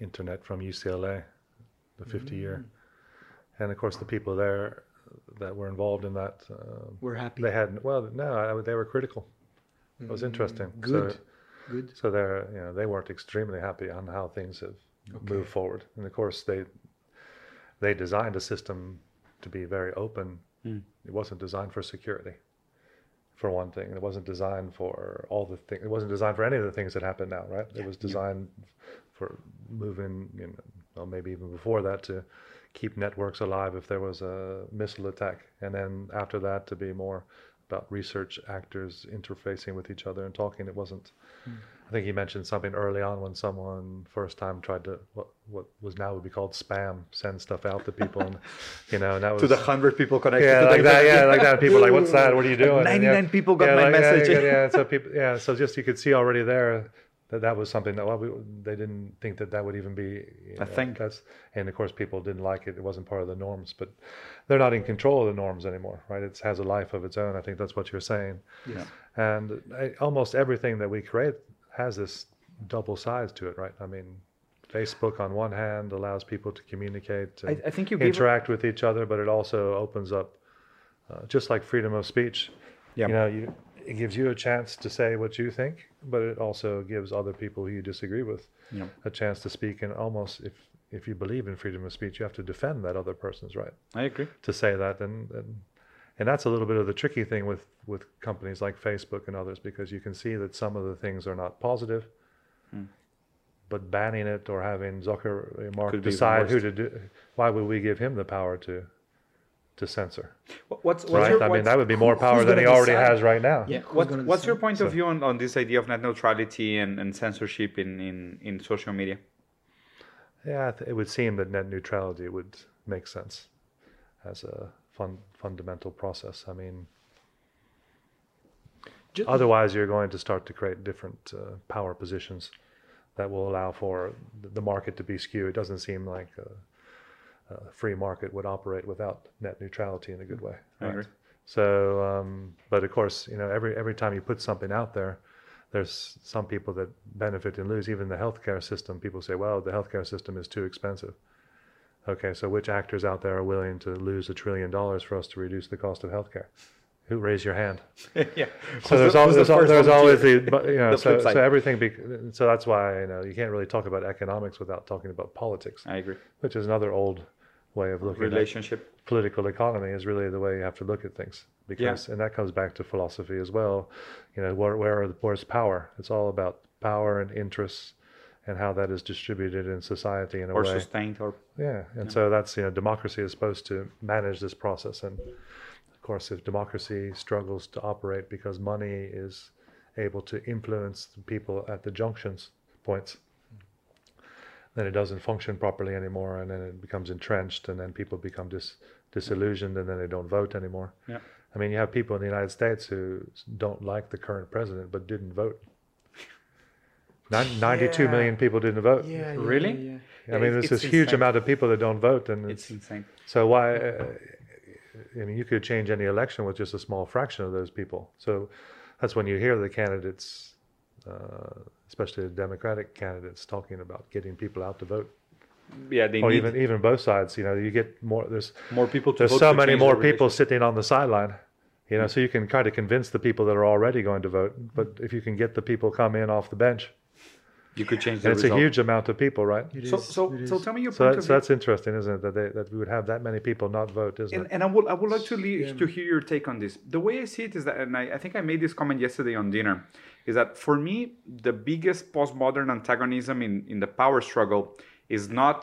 internet from UCLA, the 50 year. And of course, the people there that were involved in that, uh, we're happy. they had, well, no, I, they were critical. It was interesting. good. So, Good. so they're, you know, they weren't extremely happy on how things have moved forward. And of course, they, they designed a system to be very open. Hmm. It wasn't designed for security for one thing. It wasn't designed for all the things. It wasn't designed for any of the things that happen now, right? It was designed for moving, you know, well, maybe even before that to keep networks alive if there was a missile attack, and then after that to be more about research actors interfacing with each other and talking. It wasn't. I think he mentioned something early on when someone first time tried to what what was now would be called spam, send stuff out to people, and you know, and that (laughs) was To the hundred people connected. yeah, like that. Yeah, like that. People like, "What's that? What are you (laughs) doing?" And 99 people got my like, yeah, message. Yeah, yeah, (laughs) So people, yeah. So just you could see already there that that was something that well, we, they didn't think that that would even be you know, thing. That's and of course people didn't like it. It wasn't part of the norms, but they're not in control of the norms anymore, right? It has a life of its own. I think that's what you're saying. Yes. And I, almost everything that we create has this double sides to it, right? I mean, Facebook on one hand allows people to communicate and I, I think you interact with each other, but it also opens up, uh, just like freedom of speech. Yeah. You know, you it gives you a chance to say what you think, but it also gives other people who you disagree with Yeah. a chance to speak. And almost, if if you believe in freedom of speech, you have to defend that other person's right I agree. to say that, and and, and that's a little bit of the tricky thing with with companies like Facebook and others because you can see that some of the things are not positive. Hmm. But banning it or having Zuckerberg decide who to do, why would we give him the power to to censor? What's, what's right? your, I mean, that would be more power than he gonna already decide? has right now. Yeah. What, gonna what's your decide? point of view on, on this idea of net neutrality and, and censorship in, in, in social media? Yeah, it would seem that net neutrality would make sense as a fun, fundamental process. I mean, Ju- otherwise, you're going to start to create different uh, power positions that will allow for the market to be skewed. It doesn't seem like a, a free market would operate without net neutrality in a good way. I agree. So, um, but of course, you know, every every time you put something out there, there's some people that benefit and lose. Even the healthcare system, people say, "Well, the healthcare system is too expensive." Okay, so which actors out there are willing to lose a trillion dollars for us to reduce the cost of healthcare? Who raise your hand? (laughs) yeah. So there's, the- al- who's the there's, there's always the, you know, The so, so everything. Be, so that's why you know you can't really talk about economics without talking about politics, I agree. which is another old way of looking at Relationship. political economy is really the way you have to look at things. Because and that comes back to philosophy as well. You know where where are, the where's power. It's all about power and interests and how that is distributed in society in a Or way. sustained or yeah. And so that's you know democracy is supposed to manage this process. And of course if democracy struggles to operate because money is able to influence the people at the junctions points then it doesn't function properly anymore and then it becomes entrenched and then people become dis- disillusioned and then they don't vote anymore Yeah. i mean you have people in the united states who don't like the current president but didn't vote Nin- 92 Yeah. million people didn't vote Yeah, yeah, Really? yeah, yeah. i mean It's- there's it's this huge amount of people that don't vote and It's it's, insane. so why uh, i mean you could change any election with just a small fraction of those people so that's when you hear the candidates uh, especially the democratic candidates talking about getting people out to vote Yeah, they or need even even both sides. You know, you get more. There's more people to there's vote so to many more people sitting on the sideline. You know, so you can kind of convince the people that are already going to vote. But if you can get the people come in off the bench, You could change the and it's a huge amount of people, right? It So, so, it so tell me your So, point that, of so view. that's interesting, isn't it? That they, that we would have that many people not vote, isn't And, it? and I would I would like to It's- le- yeah. to hear your take on this. The way I see it is that, and I, I think I made this comment yesterday on dinner, is that for me the biggest postmodern antagonism in, in the power struggle is not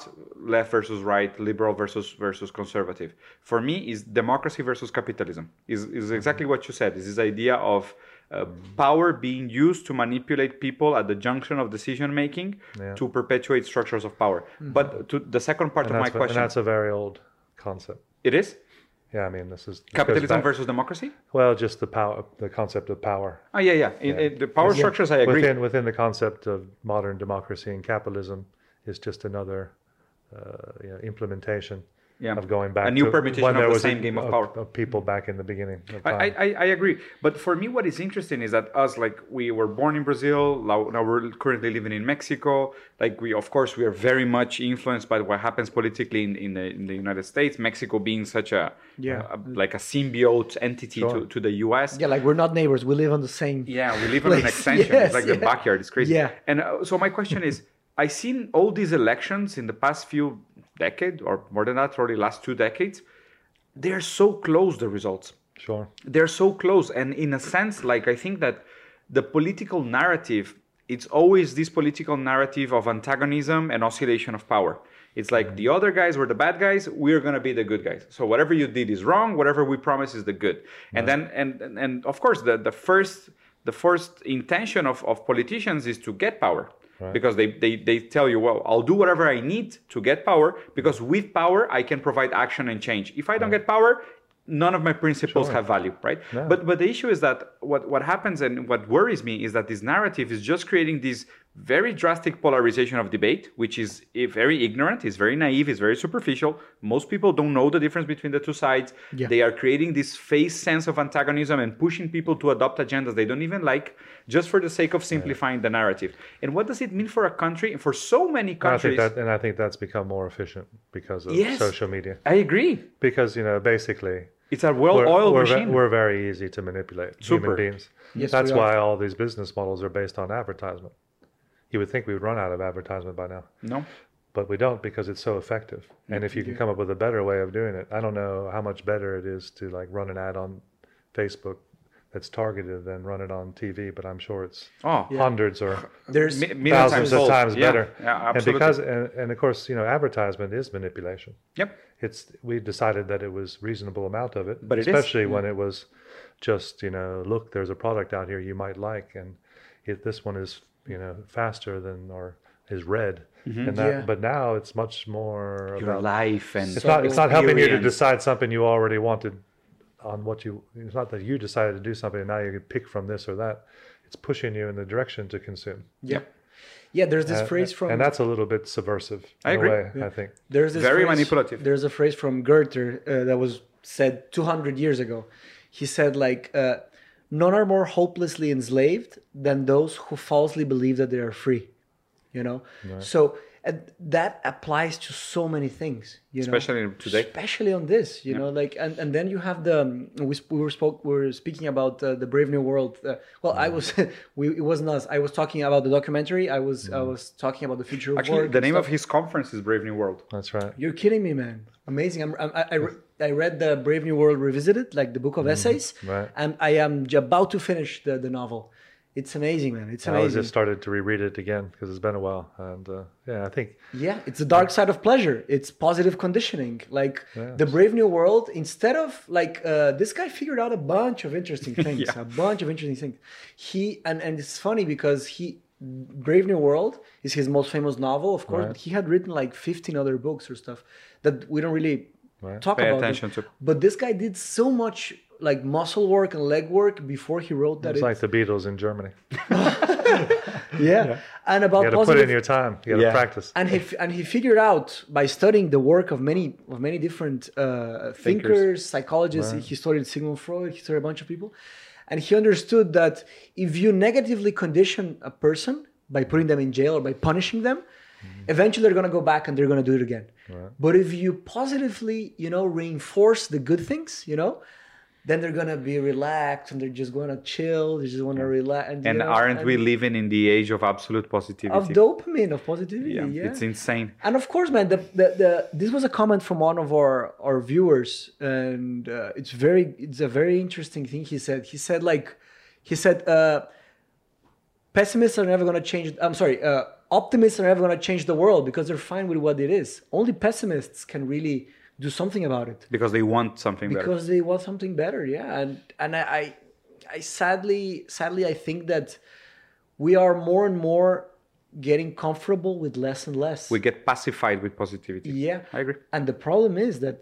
left versus right, liberal versus versus conservative. For me, is democracy versus capitalism. Is is exactly what you said. Is this idea of uh, power being used to manipulate people at the junction of decision making Yeah. to perpetuate structures of power. But to the second part And of my that's, what- and question, that's a very old concept. it is Yeah, I mean, this is capitalism back- versus democracy. Well, just the power, the concept of power. Oh yeah, yeah. In, Yeah. in the power Yeah. structures, I agree. Within within the concept of modern democracy and capitalism is just another uh, you know, implementation Yeah. of going back A new to permutation when of there the was a- same game of power. of people back in the beginning. Of I. I, I- I agree. But for me, what is interesting is that us, like, we were born in Brazil. Now, now we're currently living in Mexico. Like, we, of course, we are very much influenced by what happens politically in, in, the, in the United States. Mexico being such a, Yeah. a- like a symbiote entity Sure. to, to the US. Yeah, like we're not neighbors. We live on the same. Yeah, we live on an (laughs) extension. Yes, it's like the backyard. It's crazy. Yeah. And uh, so my question is, I seen all these elections in the past few decades, or more than that, probably last two decades. They're so close. The results sure. they're so close and in a sense like i think that the political narrative it's always this political narrative of antagonism and oscillation of power it's like mm-hmm. the other guys were the bad guys we're going to be the good guys so whatever you did is wrong whatever we promise is the good and then and and- and of course the the first the first intention of, of politicians is to get power because they, they they tell you well i'll do whatever i need to get power because with power i can provide action and change if i don't get power none of my principles Sure. have value right Yeah. but but the issue is that what what happens and what worries me is that this narrative is just creating these very drastic polarization of debate, which is eh, very ignorant, is very naive, is very superficial. Most people don't know the difference between the two sides. Yeah. They are creating this face sense of antagonism and pushing people to adopt agendas they don't even like, just for the sake of simplifying the narrative. And what does it mean for a country, and for so many And I countries? think that, and I think that's become more efficient because of Yes. social media. I agree. Because you know, basically, It's a we're, well-oiled we're, ve- machine. we're very easy to manipulate Super. human beings. Yes, That's why all these business models are based on advertisement. You would think we would run out of advertisement by now, no. but we don't because it's so effective. And if you can come up with a better way of doing it, I don't know how much better it is to like run an ad on Facebook that's targeted than run it on TV. But I'm sure it's Oh, hundreds or (laughs) There's Mi- million thousands of fold. times Yeah, better. Yeah, and because and, and of course you know advertisement is manipulation. yep. It's we decided that it was reasonable amount of it, But it is, especially when it was just you know look there's a product out here you might like and it, this one is you know faster than or is red and that Yeah. but now it's much more Your about life and it's not it's not helping you to decide something you already wanted on what you it's not that you decided to do something and now you can pick from this or that it's pushing you in the direction to consume yeah, yeah. There's this Uh, phrase from and that's a little bit subversive I agree. a way i think There's this Very phrase, manipulative. There's a phrase from Goethe uh, that was said 200 years ago. He said like, uh, "None are more hopelessly enslaved than those who falsely believe that they are free." You know, so and that applies to so many things. You know, Especially today. especially on this. You know, like and, and then you have the um, we, sp- we were spoke we were speaking about uh, the Brave New World. Uh, well, I was (laughs) we it wasn't us. I was talking about the documentary. I was I was talking about the future of Actually, work. the name stuff. of his conference is Brave New World. that's right You're kidding me, man! Amazing. I'm, I'm, I, I, re- I read the Brave New World Revisited, like the book of essays, right. and I am about to finish the, the novel. It's amazing, man. It's I was amazing. just started to reread it again because it's been a while, and uh, yeah, I think Yeah, it's the dark side of pleasure. It's positive conditioning. Like Yeah. the Brave New World, instead of like uh, this guy figured out a bunch of interesting (laughs) things, Yeah. a bunch of interesting things. He and and it's funny because he Brave New World is his most famous novel, of course, Right. but he had written like 15 other books or stuff that we don't really Right. talk Pay about. attention them. to. But this guy did so much like muscle work and leg work before he wrote that. it's it- like the Beatles in Germany. (laughs) yeah. and about You got to put in your time. You got to Yeah. practice. and he and he figured out by studying the work of many of many different uh, thinkers, psychologists. He studied Sigmund Freud. He studied a bunch of people, and he understood that if you negatively condition a person by putting them in jail or by punishing them, eventually they're gonna go back and they're gonna do it again. But if you positively, you know, reinforce the good things, you know. Then they're gonna be relaxed and they're just gonna chill. They just want to relax. And, And know, aren't we living in the age of absolute positivity? of dopamine of positivity? yeah, yeah. it's insane. And of course, man, the, the, the this was a comment from one of our our viewers, and uh, it's very it's a very interesting thing he said. He said like he said uh, pessimists are never going to change. I'm sorry, uh, optimists are never going to change the world because they're fine with what it is. Only pessimists can really do something about it Because they want something better. because they want something better. Yeah, and and I, I I sadly sadly I think that we are more and more getting comfortable with less and less. we get pacified with positivity. Yeah. I agree. And the problem is that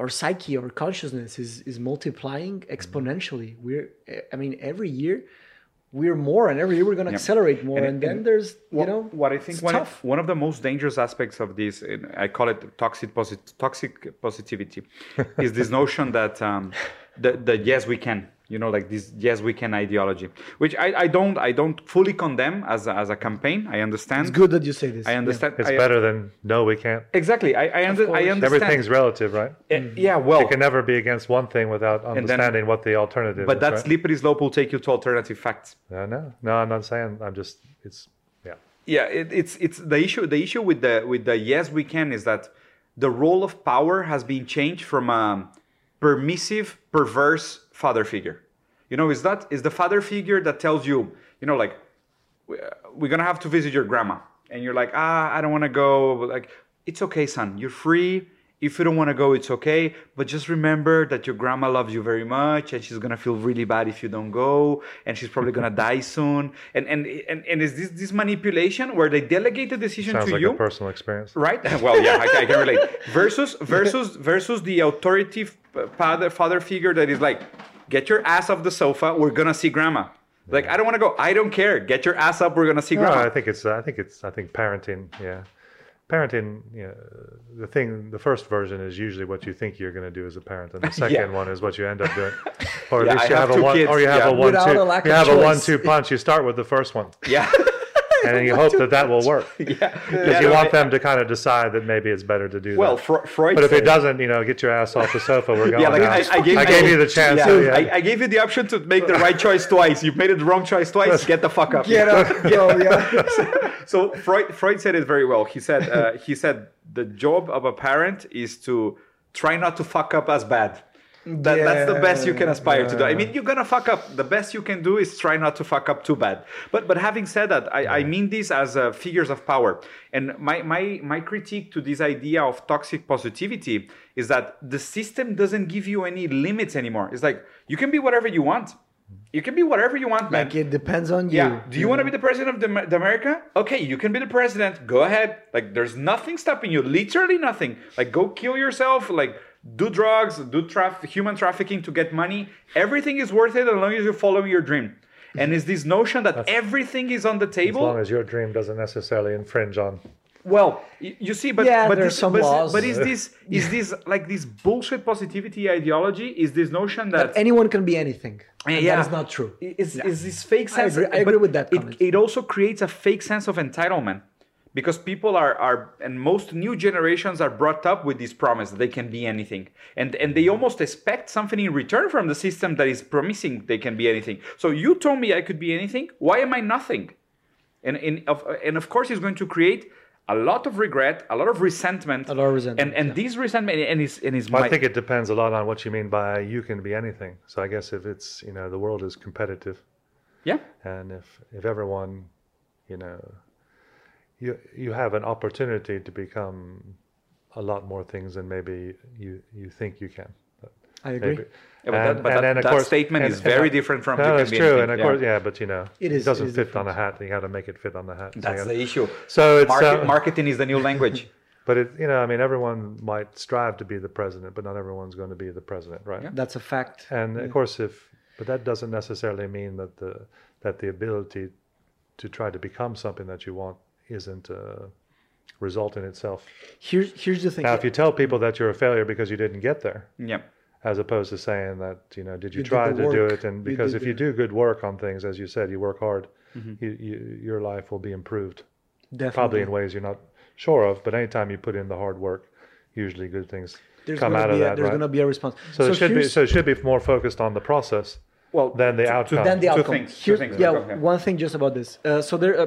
our psyche, our consciousness is is multiplying exponentially. We're I mean every year we're more and every year we're going to accelerate more And and, then and there's you know what I think one, tough. one of the most dangerous aspects of this, I call it toxic posit- toxic positivity, (laughs) is this notion that um, the, the yes we can, you know, like this yes we can ideology, which I, I don't I don't fully condemn as a, as a campaign. I understand. It's good that you say this. I understand. It's I- better than no, we can't. Exactly. I I, under, I understand. Everything's relative, right? Eh, yeah. Well, You can never be against one thing without then- understanding what the alternative is. but is. that right? slippery slope will take you to alternative facts. No, no, no. I'm not saying. I'm just. It's yeah. yeah it, it's it's the issue the issue with the with the yes we can is that the role of power has been changed from a permissive perverse father figure. You know is that is the father figure that tells you you know like "We- we're gonna have to visit your grandma. And you're like ah i don't want to go like it's okay son. You're free. If you don't want to go it's okay. But just remember that your grandma loves you very much and she's gonna feel really bad if you don't go and she's probably gonna (laughs) die soon. And and and, and is this this manipulation where they delegate the decision Sounds to like you? a personal experience. right? (laughs) Well yeah I, I can relate. Versus versus versus the authoritative father father figure that is like get your ass off the sofa we're gonna see grandma Like I don't want to go. I don't care. Get your ass up. We're gonna see No, grandma. I think it's. I think it's. I think parenting. Yeah, parenting. You know, the thing. The first version is usually what you think you're going to do as a parent, and the (laughs) second one is what you end up doing. Or at (laughs) Yeah, least I you have have, a two one. kids, Or you have yeah. a one Without two. a you of have a one two punch. You start with the first one, yeah. (laughs) and then you hope that that will work. yeah. (laughs) Because Yeah, you no, want them to kind of decide that maybe it's better to do Well, that. Fro- Freud. But if it doesn't, you know, get your ass off the sofa. We're (laughs) going Yeah, like. I, I, gave, I gave you the chance. Yeah, yeah. I, I gave you the option to make the right choice twice. You've made it the wrong choice twice. Get the fuck up. (laughs) Get up, go, yeah. so Freud Freud said it very well. He said uh, he said the job of a parent is to try not to fuck up as bad. That, That's the best you can aspire to do. I mean, you're gonna fuck up. The best you can do is try not to fuck up too bad. But but having said that, I, I mean this as uh, figures of power. And my my my critique to this idea of toxic positivity is that the system doesn't give you any limits anymore. It's like you can be whatever you want. You can be whatever you want, man. Like it depends on you. Yeah. Do you want to be the president of the, the America? Okay, you can be the president. Go ahead. Like, there's nothing stopping you. Literally nothing. Like, go kill yourself. Like, do drugs, do traf- human trafficking to get money. Everything is worth it as long as you're following your dream. And it's this notion that everything is on the table. As long as your dream doesn't necessarily infringe on. Well, you see, but Yeah, but there's this, some but, laws. but is this (laughs) is this like this bullshit positivity ideology? Is this notion that Anyone can be anything. And yeah. That is not true. Is, is this fake I sense? agree- I agree with that. It, it also creates a fake sense of entitlement because people are, are and most new generations are brought up with this promise that they can be anything. And and they mm-hmm. almost expect something in return from the system that is promising they can be anything. So you told me i could be anything. Why am i nothing? And and of, and of course it's going to create a lot of regret a lot of resentment. A lot of resentment, and and this resentment and is and is Well, my, I think it depends a lot on what you mean by you can be anything. So I guess if it's you know the world is competitive, yeah. And if if everyone, you know, you you have an opportunity to become a lot more things than maybe you you think you can. But I agree. maybe- Yeah, but that- but that- that statement is very different from No, you that's be true, anything, and of yeah. course, yeah, but you know, It it, is- doesn't it is fit on a hat. You got to make it fit on the hat. So you that's gotta- the issue So it's Market, uh, marketing is the new language (laughs) but it you know I mean everyone might strive to be the president, but not everyone's going to be the president, right? That's a fact. And of course, if but that doesn't necessarily mean that the that the ability to try to become something that you want isn't a result in itself. Here's here's the thing. Now, if you tell people that you're a failure because you didn't get there, yeah as opposed to saying that you know did you, You try the to do it, and because did if you do good work on things, as you said, you work hard, Mm-hmm. you, you, your life will be improved. Definitely. Probably in ways you're not sure of, but anytime you put in the hard work, usually good things there's come out of a, that. there's right? gonna be a response. so, it should be so it should be more focused on the process well than the to- to- outcome. then the Two outcome. things, two things, yeah, yeah. one thing just about this. Uh, so there, uh,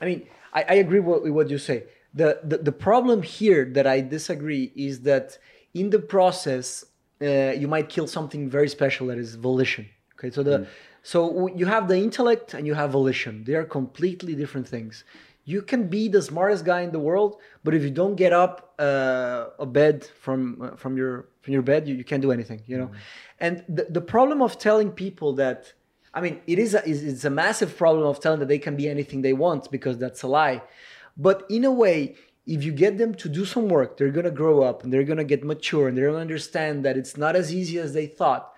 I mean, I, I agree with what you say. The, the the problem here that I disagree is that in the process uh, you might kill something very special that is volition. Okay, so Mm. the so you have the intellect and you have volition. They are completely different things. You can be the smartest guy in the world, but if you don't get up uh, a bed from uh, from your from your bed, you, you can't do anything. You know, and the, the problem of telling people that I mean, it is a, it's a massive problem of telling that they can be anything they want because that's a lie. But in a way, if you get them to do some work, they're gonna grow up and they're gonna get mature and they're gonna understand that it's not as easy as they thought.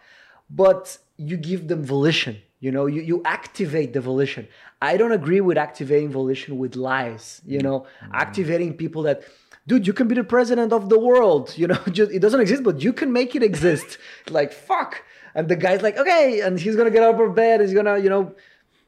But you give them volition. You know, you, you activate the volition. I don't agree with activating volition with lies. You know, mm-hmm. activating people that dude, you can be the president of the world. You know, (laughs) just, it doesn't exist, but you can make it exist. (laughs) like fuck. And the guy's like, okay, and he's gonna get out of bed. He's gonna, you know,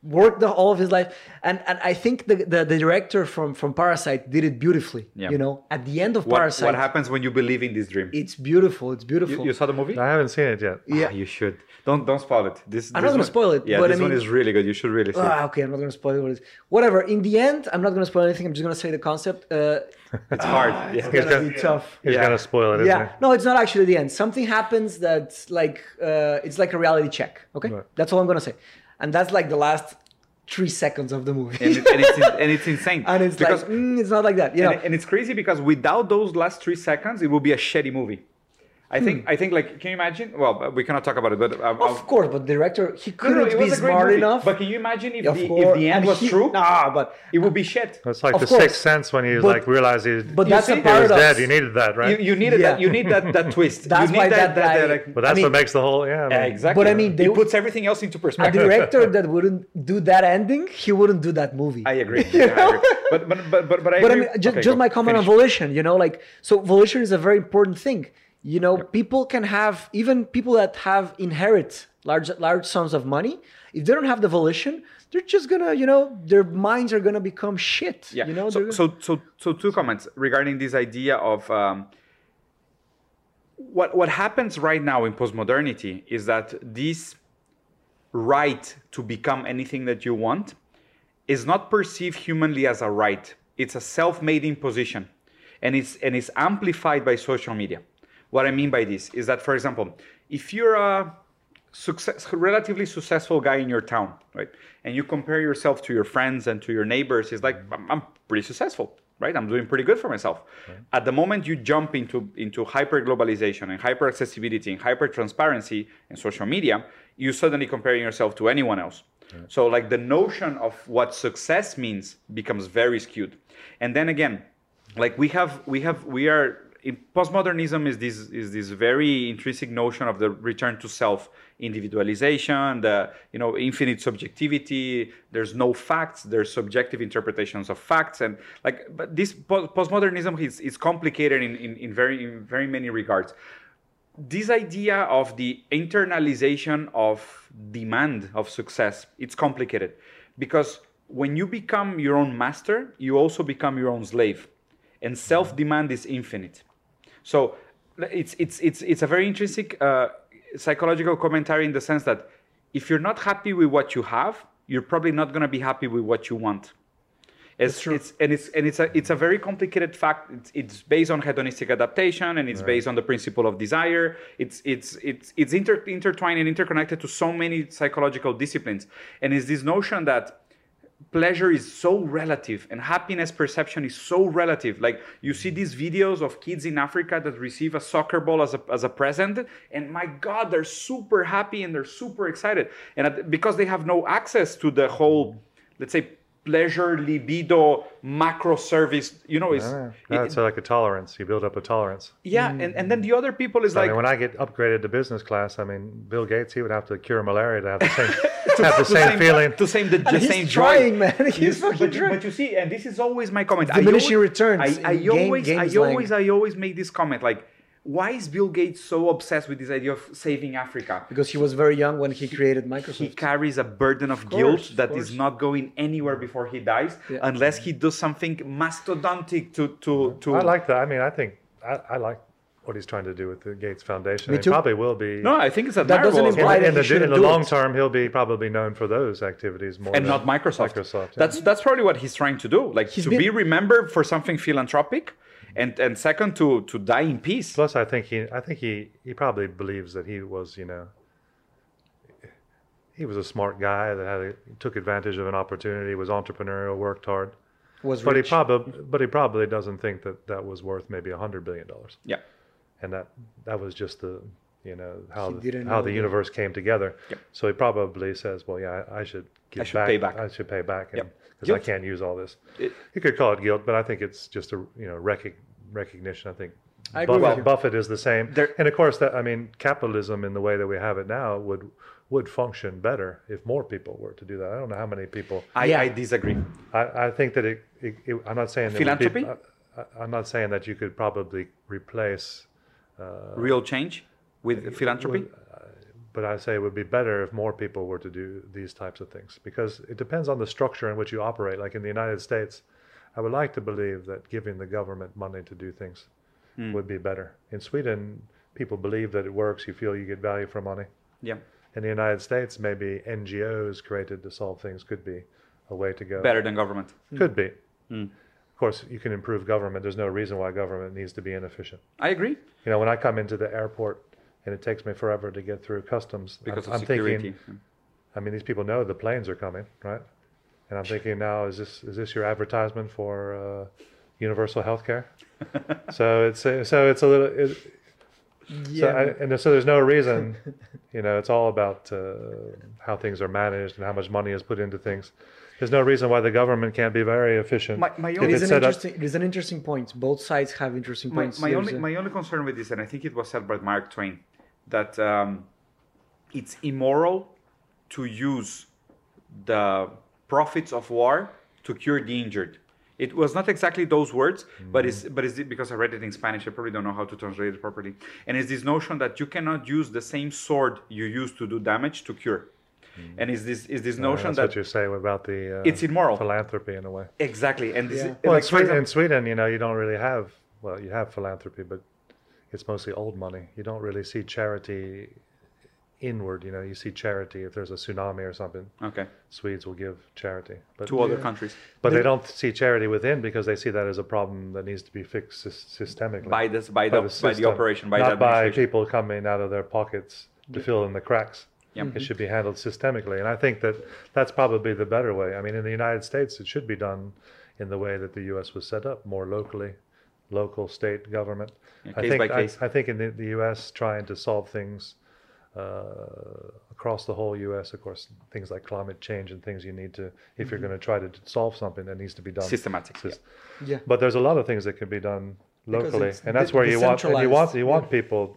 work the all of his life. And and I think the the, the director from from Parasite did it beautifully. Yeah. You know, at the end of what, Parasite, what happens when you believe in this dream it's beautiful. It's beautiful. you, you saw the movie I haven't seen it yet. yeah. Ah, you should don't don't spoil it this I'm this not gonna one- spoil it, yeah but I this one is really good you should really see it. Ah, okay, I'm not gonna spoil what it is. Whatever. In the end, I'm not gonna spoil anything. I'm just gonna say the concept. Uh, (laughs) it's hard yeah. it's gonna be tough. He's Yeah. gonna spoil it, isn't yeah no it's not actually the end something happens that's like uh, it's like a reality check okay Right. that's all i'm gonna say and that's like the last three seconds of the movie. And, it, and it's and it's (laughs) insane. And it's because like mm, it's not like that you know? and, and it's crazy because without those last three seconds it will be a shitty movie I think hmm. I think like can you imagine? Well, uh, we cannot talk about it, but um, I'll- Of uh, course, but director he couldn't no, it be was a great smart movie. enough. But can you imagine if Of the, if the end and was he- true? Nah, but It would be shit. It's like Of the course. sixth sense when he But- like realized he, but that's see, a he was he was paradox. dead. You needed that, right? You, you needed Yeah. that. You need that that (laughs) twist. That's you why need that guy- that- but that's I mean- what makes the whole yeah. I Yeah, mean, exactly. But I mean, they- it puts everything else into perspective. a director that wouldn't do that ending, he wouldn't do that movie. I agree. (laughs) Yeah, I agree. But but but but, but I but I mean, just, Okay, just go. my comment on volition, you know, like so volition is a very important thing. You know, people can have even people that have inherit large large sums of money. If they don't have the volition, they're just gonna, you know, their minds are gonna become shit. Yeah. You know, so, so so so two comments regarding this idea of um, what what happens right now in postmodernity is that this right to become anything that you want is not perceived humanly as a right. It's a self-made imposition, and it's and it's amplified by social media. What I mean by this is that, for example, if you're a success, relatively successful guy in your town, right, and you compare yourself to your friends and to your neighbors, it's like I'm, I'm pretty successful, right? I'm doing pretty good for myself. At the moment you jump into into hyper globalization and hyper accessibility and hyper transparency and social media, you suddenly comparing yourself to anyone else. So like the notion of what success means becomes very skewed. And then again, like we have we have we are in postmodernism is this is this very intrinsic notion of the return to self individualization the you know infinite subjectivity. There's no facts there's subjective interpretations of facts. And like but this po- postmodernism is, is complicated in, in, in very in very many regards. This idea of the internalization of demand of success it's complicated. Because when you become your own master you also become your own slave. And self demand is infinite so it's it's it's it's a very intrinsic uh, psychological commentary in the sense that if you're not happy with what you have you're probably not going to be happy with what you want it's, true. it's and it's and it's a it's a very complicated fact. It's, it's based on hedonistic adaptation and it's based on the principle of desire. It's it's it's it's inter, intertwined and interconnected to so many psychological disciplines. And it's this notion that pleasure is so relative and happiness perception is so relative. Like you see these videos of kids in Africa that receive a soccer ball as a as a present, and my God, they're super happy and they're super excited. And because they have no access to the whole, let's say pleasure libido macro service you know is Yeah, it- that's uh, like a tolerance. You build up a tolerance. yeah and, and then the other people is I like mean, when I get upgraded to business class, I mean, Bill Gates, he would have to cure malaria to have the same (laughs) have the same feeling. to same the, the He's same trying, joy. man. (laughs) He's You- fucking but, trying. but you see and this is always my comment Diminishing I always, returns I, I always game I slang. always I always make this comment like why is Bill Gates so obsessed with this idea of saving Africa because he was very young when he created Microsoft. he carries a burden of, course, guilt of that is not going anywhere before he dies Yeah. unless he does something mastodontic to to to I like that. I mean, I think I, I like what he's trying to do with the Gates Foundation. Me He too. probably will be. no I think it's doesn't admirable as in, well. imply the, that in he the, in the long it. term, he'll be probably known for those activities more and than not Microsoft. Microsoft, yeah. That's that's probably what he's trying to do, like He's to been- be remembered for something philanthropic, and and second to to die in peace. Plus, I think he, I think he, he probably believes that he was, you know, he was a smart guy that had a, took advantage of an opportunity, was entrepreneurial, worked hard. was But he probably, but he probably doesn't think that that was worth maybe a hundred billion dollars. Yeah, and that that was just the you know how He the, how know the the- universe came together. Yep. So he probably says, "Well, yeah, I, I should give should back. pay back. I should pay back, because Yep. I can't use all this." It- you could call it guilt, but I think it's just a you know rec- recognition. I think I agree Buffett. Buffett is the same, There- and of course that I mean capitalism in the way that we have it now would would function better if more people were to do that. I don't know how many people. I, Yeah. I disagree. I, I think that it, it, it. I'm not saying that be- Philanthropy? I, I- I'm not saying that you could probably replace uh, Real change with philanthropy. But I say it would be better if more people were to do these types of things because it depends on the structure in which you operate. Like in the United States, I would like to believe that giving the government money to do things hmm. would be better. In Sweden, people believe that it works. You feel you get value for money. Yeah, In the United States, maybe NGOs created to solve things could be a way to go. better than government. Hmm. Could be. Hmm. Of course, you can improve government. There's no reason why government needs to be inefficient. I agree You know, when I come into the airport and it takes me forever to get through customs, because I'm, of I'm security. thinking, I mean, these people know the planes are coming, right? And I'm thinking now, is this is this your advertisement for uh, universal health care? (laughs) so it's uh, so it's a little. It, So, I, and so there's no reason, you know, it's all about uh, how things are managed and how much money is put into things. There's no reason why the government can't be very efficient. My- my only- it it's is an set up- interesting. It is an interesting point. Both sides have interesting points. my There's only a- my only concern with this, and I think it was said by Mark Twain, that um, it's immoral to use the profits of war to cure the injured. It was not exactly those words, but it's but it's because I read it in Spanish. I probably don't know how to translate it properly. And it's this notion that you cannot use the same sword you use to do damage to cure. And is this is this Uh, notion that's that what you're saying about the uh, It's immoral. philanthropy in a way. exactly and this Yeah. is, Well, like, in, Sweden, example- in Sweden, you know, you don't really have well, you have philanthropy, but it's mostly old money. You don't really see charity inward. You know, you see charity if there's a tsunami or something. okay Swedes will give charity, but to other Yeah. countries but they don't see charity within because they see that as a problem that needs to be fixed systemically by this by the, by the operation by not the by people coming out of their pockets to fill in the cracks. Yeah. It mm-hmm. should be handled systemically, and I think that that's probably the better way. I mean, in the United States, it should be done in the way that the U.S. was set up, more locally, local, state government. Yeah, I case think by case. I, I think in the, the U.S. trying to solve things uh, across the whole U.S. Of course, things like climate change and things you need to, if you're going to try to solve something, that needs to be done Systematic, sys- yeah. but there's a lot of things that can be done locally, and that's de- where you want and you want you want yeah. people,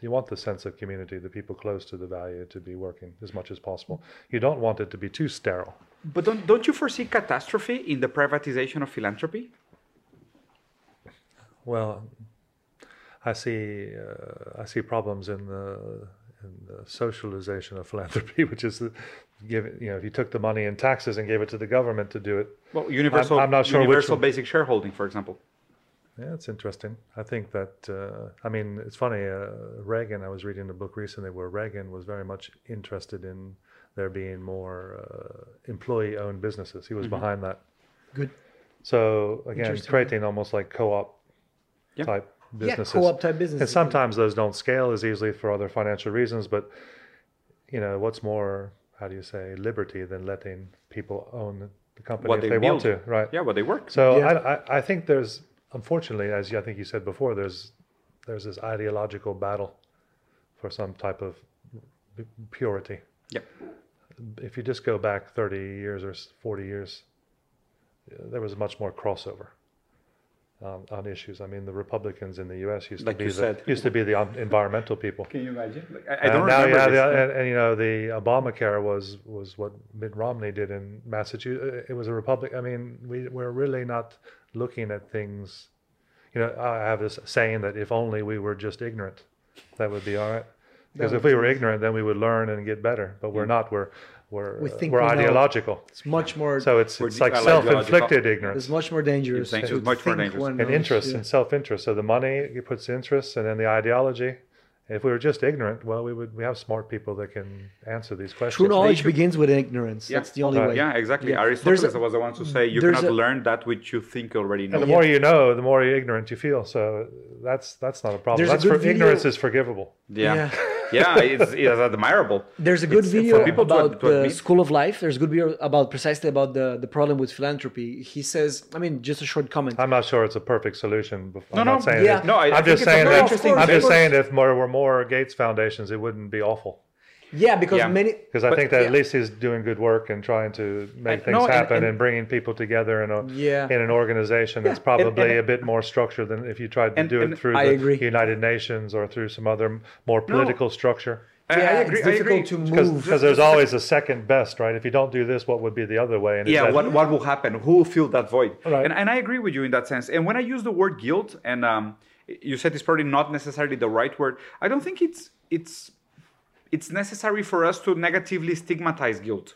you want the sense of community, the people close to the value to be working as much as possible. You don't want it to be too sterile. But don't, don't you foresee catastrophe in the privatization of philanthropy? Well, I see uh, I see problems in the in the socialization of philanthropy, (laughs) which is the give you know if you took the money in taxes and gave it to the government to do it. Well, universal, I'm not sure which universal one. basic shareholding, for example. Yeah, it's interesting. I think that uh, I mean it's funny. Uh, Reagan. I was reading a book recently where Reagan was very much interested in there being more uh, employee-owned businesses. He was behind that. Good. So again, Interesting. creating almost like co-op Yeah. type businesses. Yeah, co-op type business. And sometimes those don't scale as easily for other financial reasons. But you know, what's more, how do you say, liberty than letting people own the company What if they they, want to, right? Yeah, well, they work. So Yeah. I, I, I think there's, unfortunately, as I think you said before, there's there's this ideological battle for some type of purity. Yep. If you just go back 30 years or 40 years, there was much more crossover on, on issues. I mean, the Republicans in the U.S. used Like to be you the, said. used to be the um, environmental people. Can you imagine? Like, I, I don't And now, remember yeah, this. the- and, and you know the Obamacare was was what Mitt Romney did in Massachusetts. It was a republic. I mean, we we're really not looking at things. You know, I have this saying that if only we were just ignorant, that would be all right. Because if we were ignorant, then we would learn and get better. But we're not. We're we're We uh, think we're we know. ideological. It's much more. So it's it's like self-inflicted ignorance. it's much more dangerous. It's much more dangerous. one and knows, interest yeah. and self-interest. So the money it puts interest, and then the ideology. If we were just ignorant, well, we would we have smart people that can answer these questions. True knowledge begins with ignorance. Yeah. That's the only Right. way. Yeah, exactly. Yeah. Aristoteles There's a- was the one to say you cannot a- learn that which you think already know. And the more you know, the more ignorant you feel. So that's that's not a problem. There's a That's good for, video- ignorance is forgivable. yeah, (laughs) yeah, it's, it's admirable. There's a good It's- video people about to the admit- School of Life. There's a good video about precisely about the, the problem with philanthropy. He says, I mean, just a short comment. I'm not sure it's a perfect solution. No, I'm no, not saying yeah. that- No, I- I I'm think just saying that. I'm just saying if there were more Gates foundations, it wouldn't be awful. Yeah, because Yeah. many. Because I But- think that yeah. at least he's doing good work and trying to make And- things no, happen and, and- bringing people together in a Yeah. in an organization that's and- probably and- a bit more structured than if you tried to and- do it through I the agree. United Nations or through some other more political structure. I, yeah, I agree. it's I difficult agree. to Because there's always a second best, right? If you don't do this, what would be the other way? And yeah that- what, what will happen who will fill that void Right. and, and i agree with you in that sense and when i use the word guilt and um, you said it's probably not necessarily the right word i don't think it's it's it's necessary for us to negatively stigmatize guilt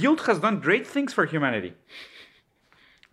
guilt has done great things for humanity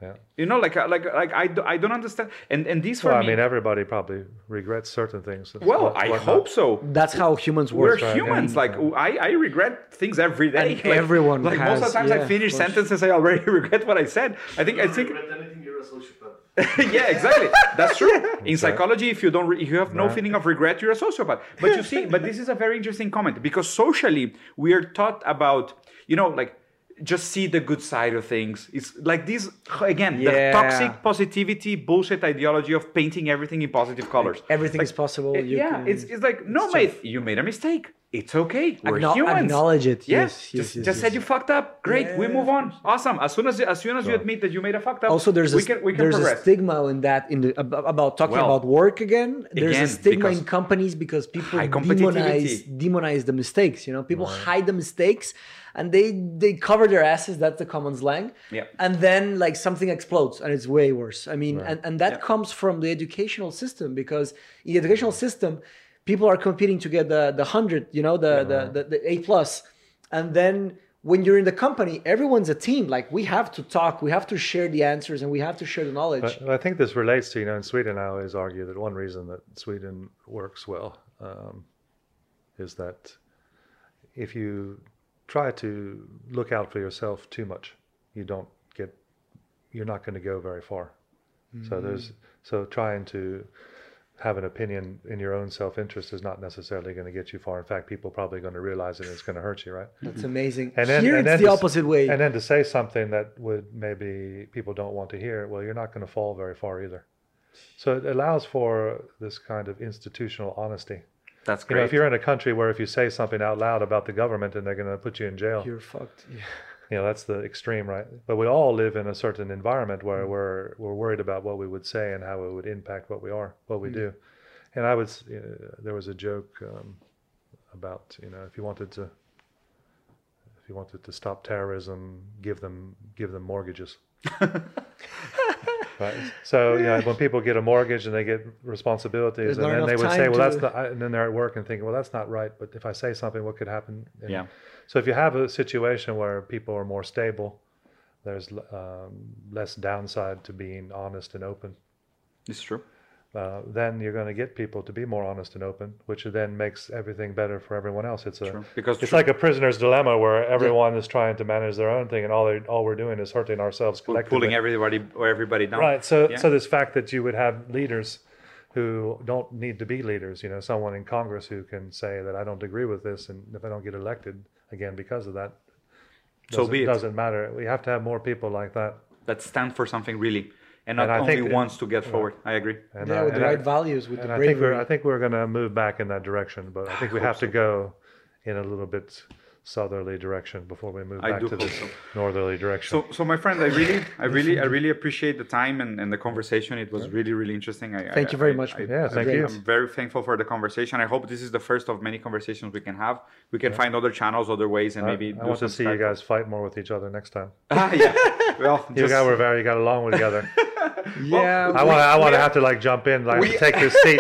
Yeah. you know like uh, like like i, do, I don't understand and and these for Well, I me mean, everybody probably regrets certain things. Well what- i what hope not. so That's how humans work. we're right, humans yeah. like I, I regret things every day And (laughs) everyone like most of the times yeah, i finish sentences i already (laughs) regret what i said i think i think anything, you're a sociopath. (laughs) yeah, exactly. That's true. (laughs) In psychology, if you don't, re- if you have no Right. feeling of regret, you're a sociopath. But you see, but this is a very interesting comment because socially we are taught about, you know, like just see the good side of things. It's like this again, Yeah. the toxic positivity bullshit ideology of painting everything in positive colors. Everything Like, is possible. you yeah, can- it's, it's like no, it's mate, you made a mistake. It's okay. We're Acknow- humans. acknowledge it. Yeah, Yes, yes, just, yes, just yes. said you fucked up. Great, we move on. Awesome. As soon as as soon as you admit that you made a fucked up, also there's we a, can we can there's a stigma in that in the about talking Well, about work again there's again, a stigma in companies because people demonize demonize the mistakes you know people hide the mistakes and they they cover their asses that's the common slang Yeah. and then like something explodes and it's way worse i mean and, and that Yeah. comes from the educational system because in the educational system people are competing to get the the 100 you know the the, the, the a plus. And then when you're in the company everyone's a team. Like we have to talk we have to share the answers and we have to share the knowledge. But I think this relates to, you know, in Sweden, I always argue that one reason that Sweden works well um, is that if you try to look out for yourself too much, you don't get, you're not going to go very far. So there's, so trying to have an opinion in your own self interest is not necessarily going to get you far. In fact, people are probably going to realize it and it's going to hurt you, right? That's amazing. And then, Here and it's then the to s- opposite way. And then to say something that would maybe people don't want to hear, well, you're not going to fall very far either. So it allows for this kind of institutional honesty. That's You great. know, if you're in a country where if you say something out loud about the government and they're going to put you in jail, You're fucked. Yeah. You know, that's the extreme, right? But we all live in a certain environment where we're we're worried about what we would say and how it would impact what we are, what we do. And I was, there was a joke um, about, you know, if you wanted to, if you wanted to stop terrorism, give them give them mortgages. (laughs) right. So you know, when people get a mortgage and they get responsibilities, There's and then they would say, "Well, to- that's not," and then they're at work and thinking, "Well, that's not right." But if I say something, what could happen? And Yeah. So if you have a situation where people are more stable, there's um, less downside to being honest and open. it's true. Uh, then you're going to get people to be more honest and open, which then makes everything better for everyone else. It's a True. Because it's true- like a prisoner's dilemma where everyone is trying to manage their own thing, and all all we're doing is hurting ourselves collectively. pulling everybody or everybody down. Right. So Yeah. so this fact that you would have leaders who don't need to be leaders, you know, someone in Congress who can say that I don't agree with this, and if I don't get elected again because of that, So doesn't, be it. doesn't matter. We have to have more people like that. that stand for something really, and not And I only think- wants to get forward. I agree. And, yeah, uh, with the and I- right values, with and the I think we're bravery. I think we're going to move back in that direction, but I (sighs) think we have to go in a little bit southerly direction before we move I back to hope this so. northerly direction. So, so my friend, I really, I really, I (laughs) really appreciate the time and, and the conversation. It was really, really interesting. I, Thank I- you very I- much, I. Yeah, thank Great. you. I'm very thankful for the conversation. I hope this is the first of many conversations we can have. We can find other channels, other ways, and I- maybe I, do want to see you Skype. guys fight more with each other next time. (laughs) Ah, yeah. Well, (laughs) You just- guys were very you got along together. yeah, I want to I want to have to like jump in like we- take this seat.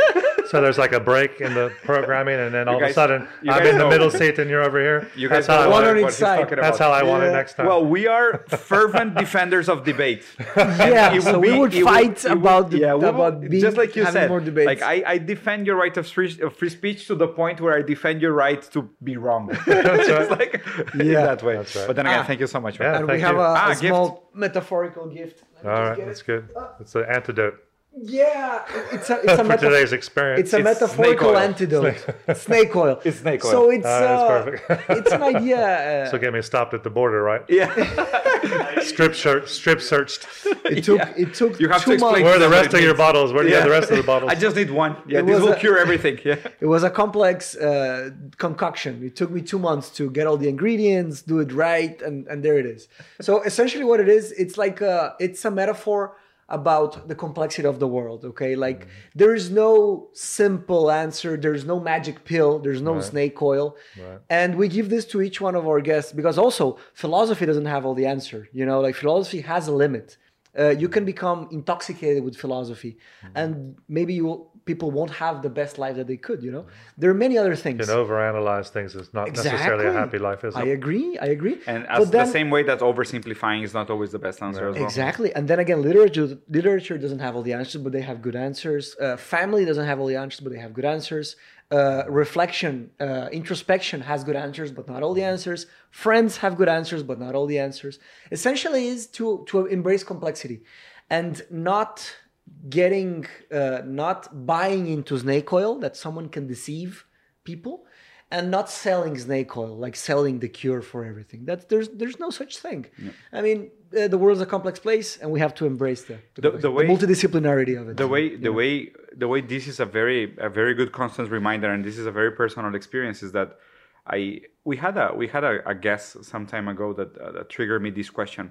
So there's like a break in the programming, and then all guys- of a sudden I'm in the middle seat and you're over here. you that's guys how I know want on it. what each side. That's how I want it next time. Well, we are fervent (laughs) defenders of debate. (laughs) yeah. So will we would fight it will- about the, yeah, we will- about being, just like you having said. more debates. Like I, I defend your right of free, of free speech to the point where I defend your right to be wrong. (laughs) That's It's right. like Yeah. that way. That's right. But then again, Ah. thank you so much. Yeah. man. and we have you. a, a Ah, gift. small metaphorical gift. Let me all just right, get that's good. It's an antidote Yeah, it's a it's a (laughs) for metaphor. today's experience. It's a It's metaphorical snake oil. antidote. (laughs) Snake oil. It's snake oil. So it's Ah, that's uh, perfect. (laughs) it's an idea. Uh, so get me stopped at the border, right? Yeah. Strip search, strip searched. it took yeah. it took You have to two explain months. Where are the rest of your bottles? Where do you have the rest of the bottles? I just need one. Yeah, It this will a- cure everything. Yeah. It was a complex uh, concoction. It took me two months to get all the ingredients, do it right, and, and there it is. So essentially, what it is, it's like a, it's a metaphor about the complexity of the world. Okay, like Mm-hmm. there is no simple answer. There's no magic pill. There's no Right. snake oil. Right. And we give this to each one of our guests because also philosophy doesn't have all the answer. You know, like philosophy has a limit. Uh, you can become intoxicated with philosophy, Mm-hmm. and maybe you will, people won't have the best life that they could. You know, there are many other things. You can overanalyze things. It's not necessarily a happy life, is it? I agree. I agree. And But as then- the same way that oversimplifying is not always the best answer as well. Exactly, and then again, literature literature doesn't have all the answers, but they have good answers. Uh, family doesn't have all the answers, but they have good answers. Uh, reflection, uh, introspection has good answers, but not all the answers. Friends have good answers, but not all the answers. Essentially, is to to embrace complexity, and not getting, uh, not buying into snake oil that someone can deceive people, and not selling snake oil, like selling the cure for everything. that there's there's no such thing. I mean, uh, the world is a complex place, and we have to embrace the the, The- the way- multidisciplinarity of it. the way the know? way the way this is a very a very good constant reminder and this is a very personal experience is that i we had a we had a, a guest some time ago that, uh, that triggered me this question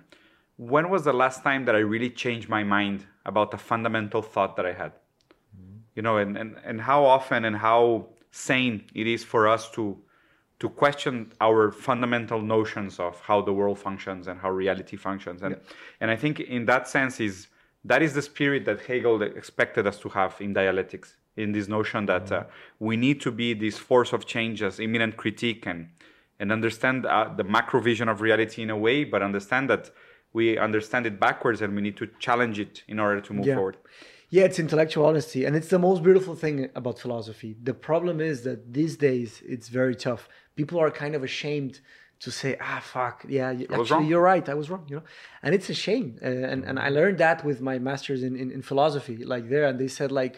when was the last time that i really changed my mind about a fundamental thought that i had? You know and, and and how often and how sane it is for us to to question our fundamental notions of how the world functions and how reality functions. And and i think in that sense is that is the spirit that hegel expected us to have in dialectics in this notion that uh, we need to be this force of change as immanent critique and and understand uh, the macro vision of reality in a way but understand that we understand it backwards and we need to challenge it in order to move Yeah. forward Yeah, it's intellectual honesty, and it's the most beautiful thing about philosophy. The problem is that these days it's very tough. People are kind of ashamed to say, "Ah, fuck, yeah, actually you're right, I was wrong," you know. And it's a shame. Uh, and and I learned that with my masters in, in in philosophy, like there, and they said like,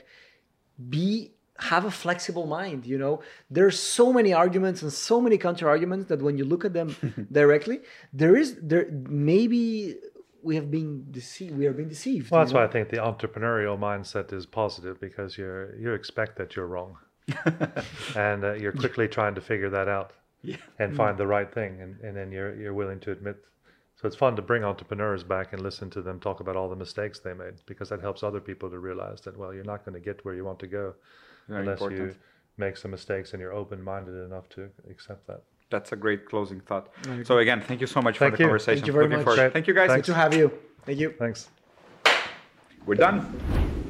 be have a flexible mind you know? There's so many arguments and so many counter arguments that when you look at them (laughs) directly there is there maybe we have been deceived we are being deceived Well, that's know? why I think the entrepreneurial mindset is positive because you're you expect that you're wrong, (laughs) and uh, you're quickly trying to figure that out and find the right thing, and, and then you're you're willing to admit. So it's fun to bring entrepreneurs back and listen to them talk about all the mistakes they made because that helps other people to realize that well you're not going to get where you want to go Very unless you make some mistakes and you're open-minded enough to accept that. that's a great closing thought so again thank you so much Thank for the you. conversation Thank you very Looking much. forward- Great. thank you guys good to have you thank you Thanks. we're done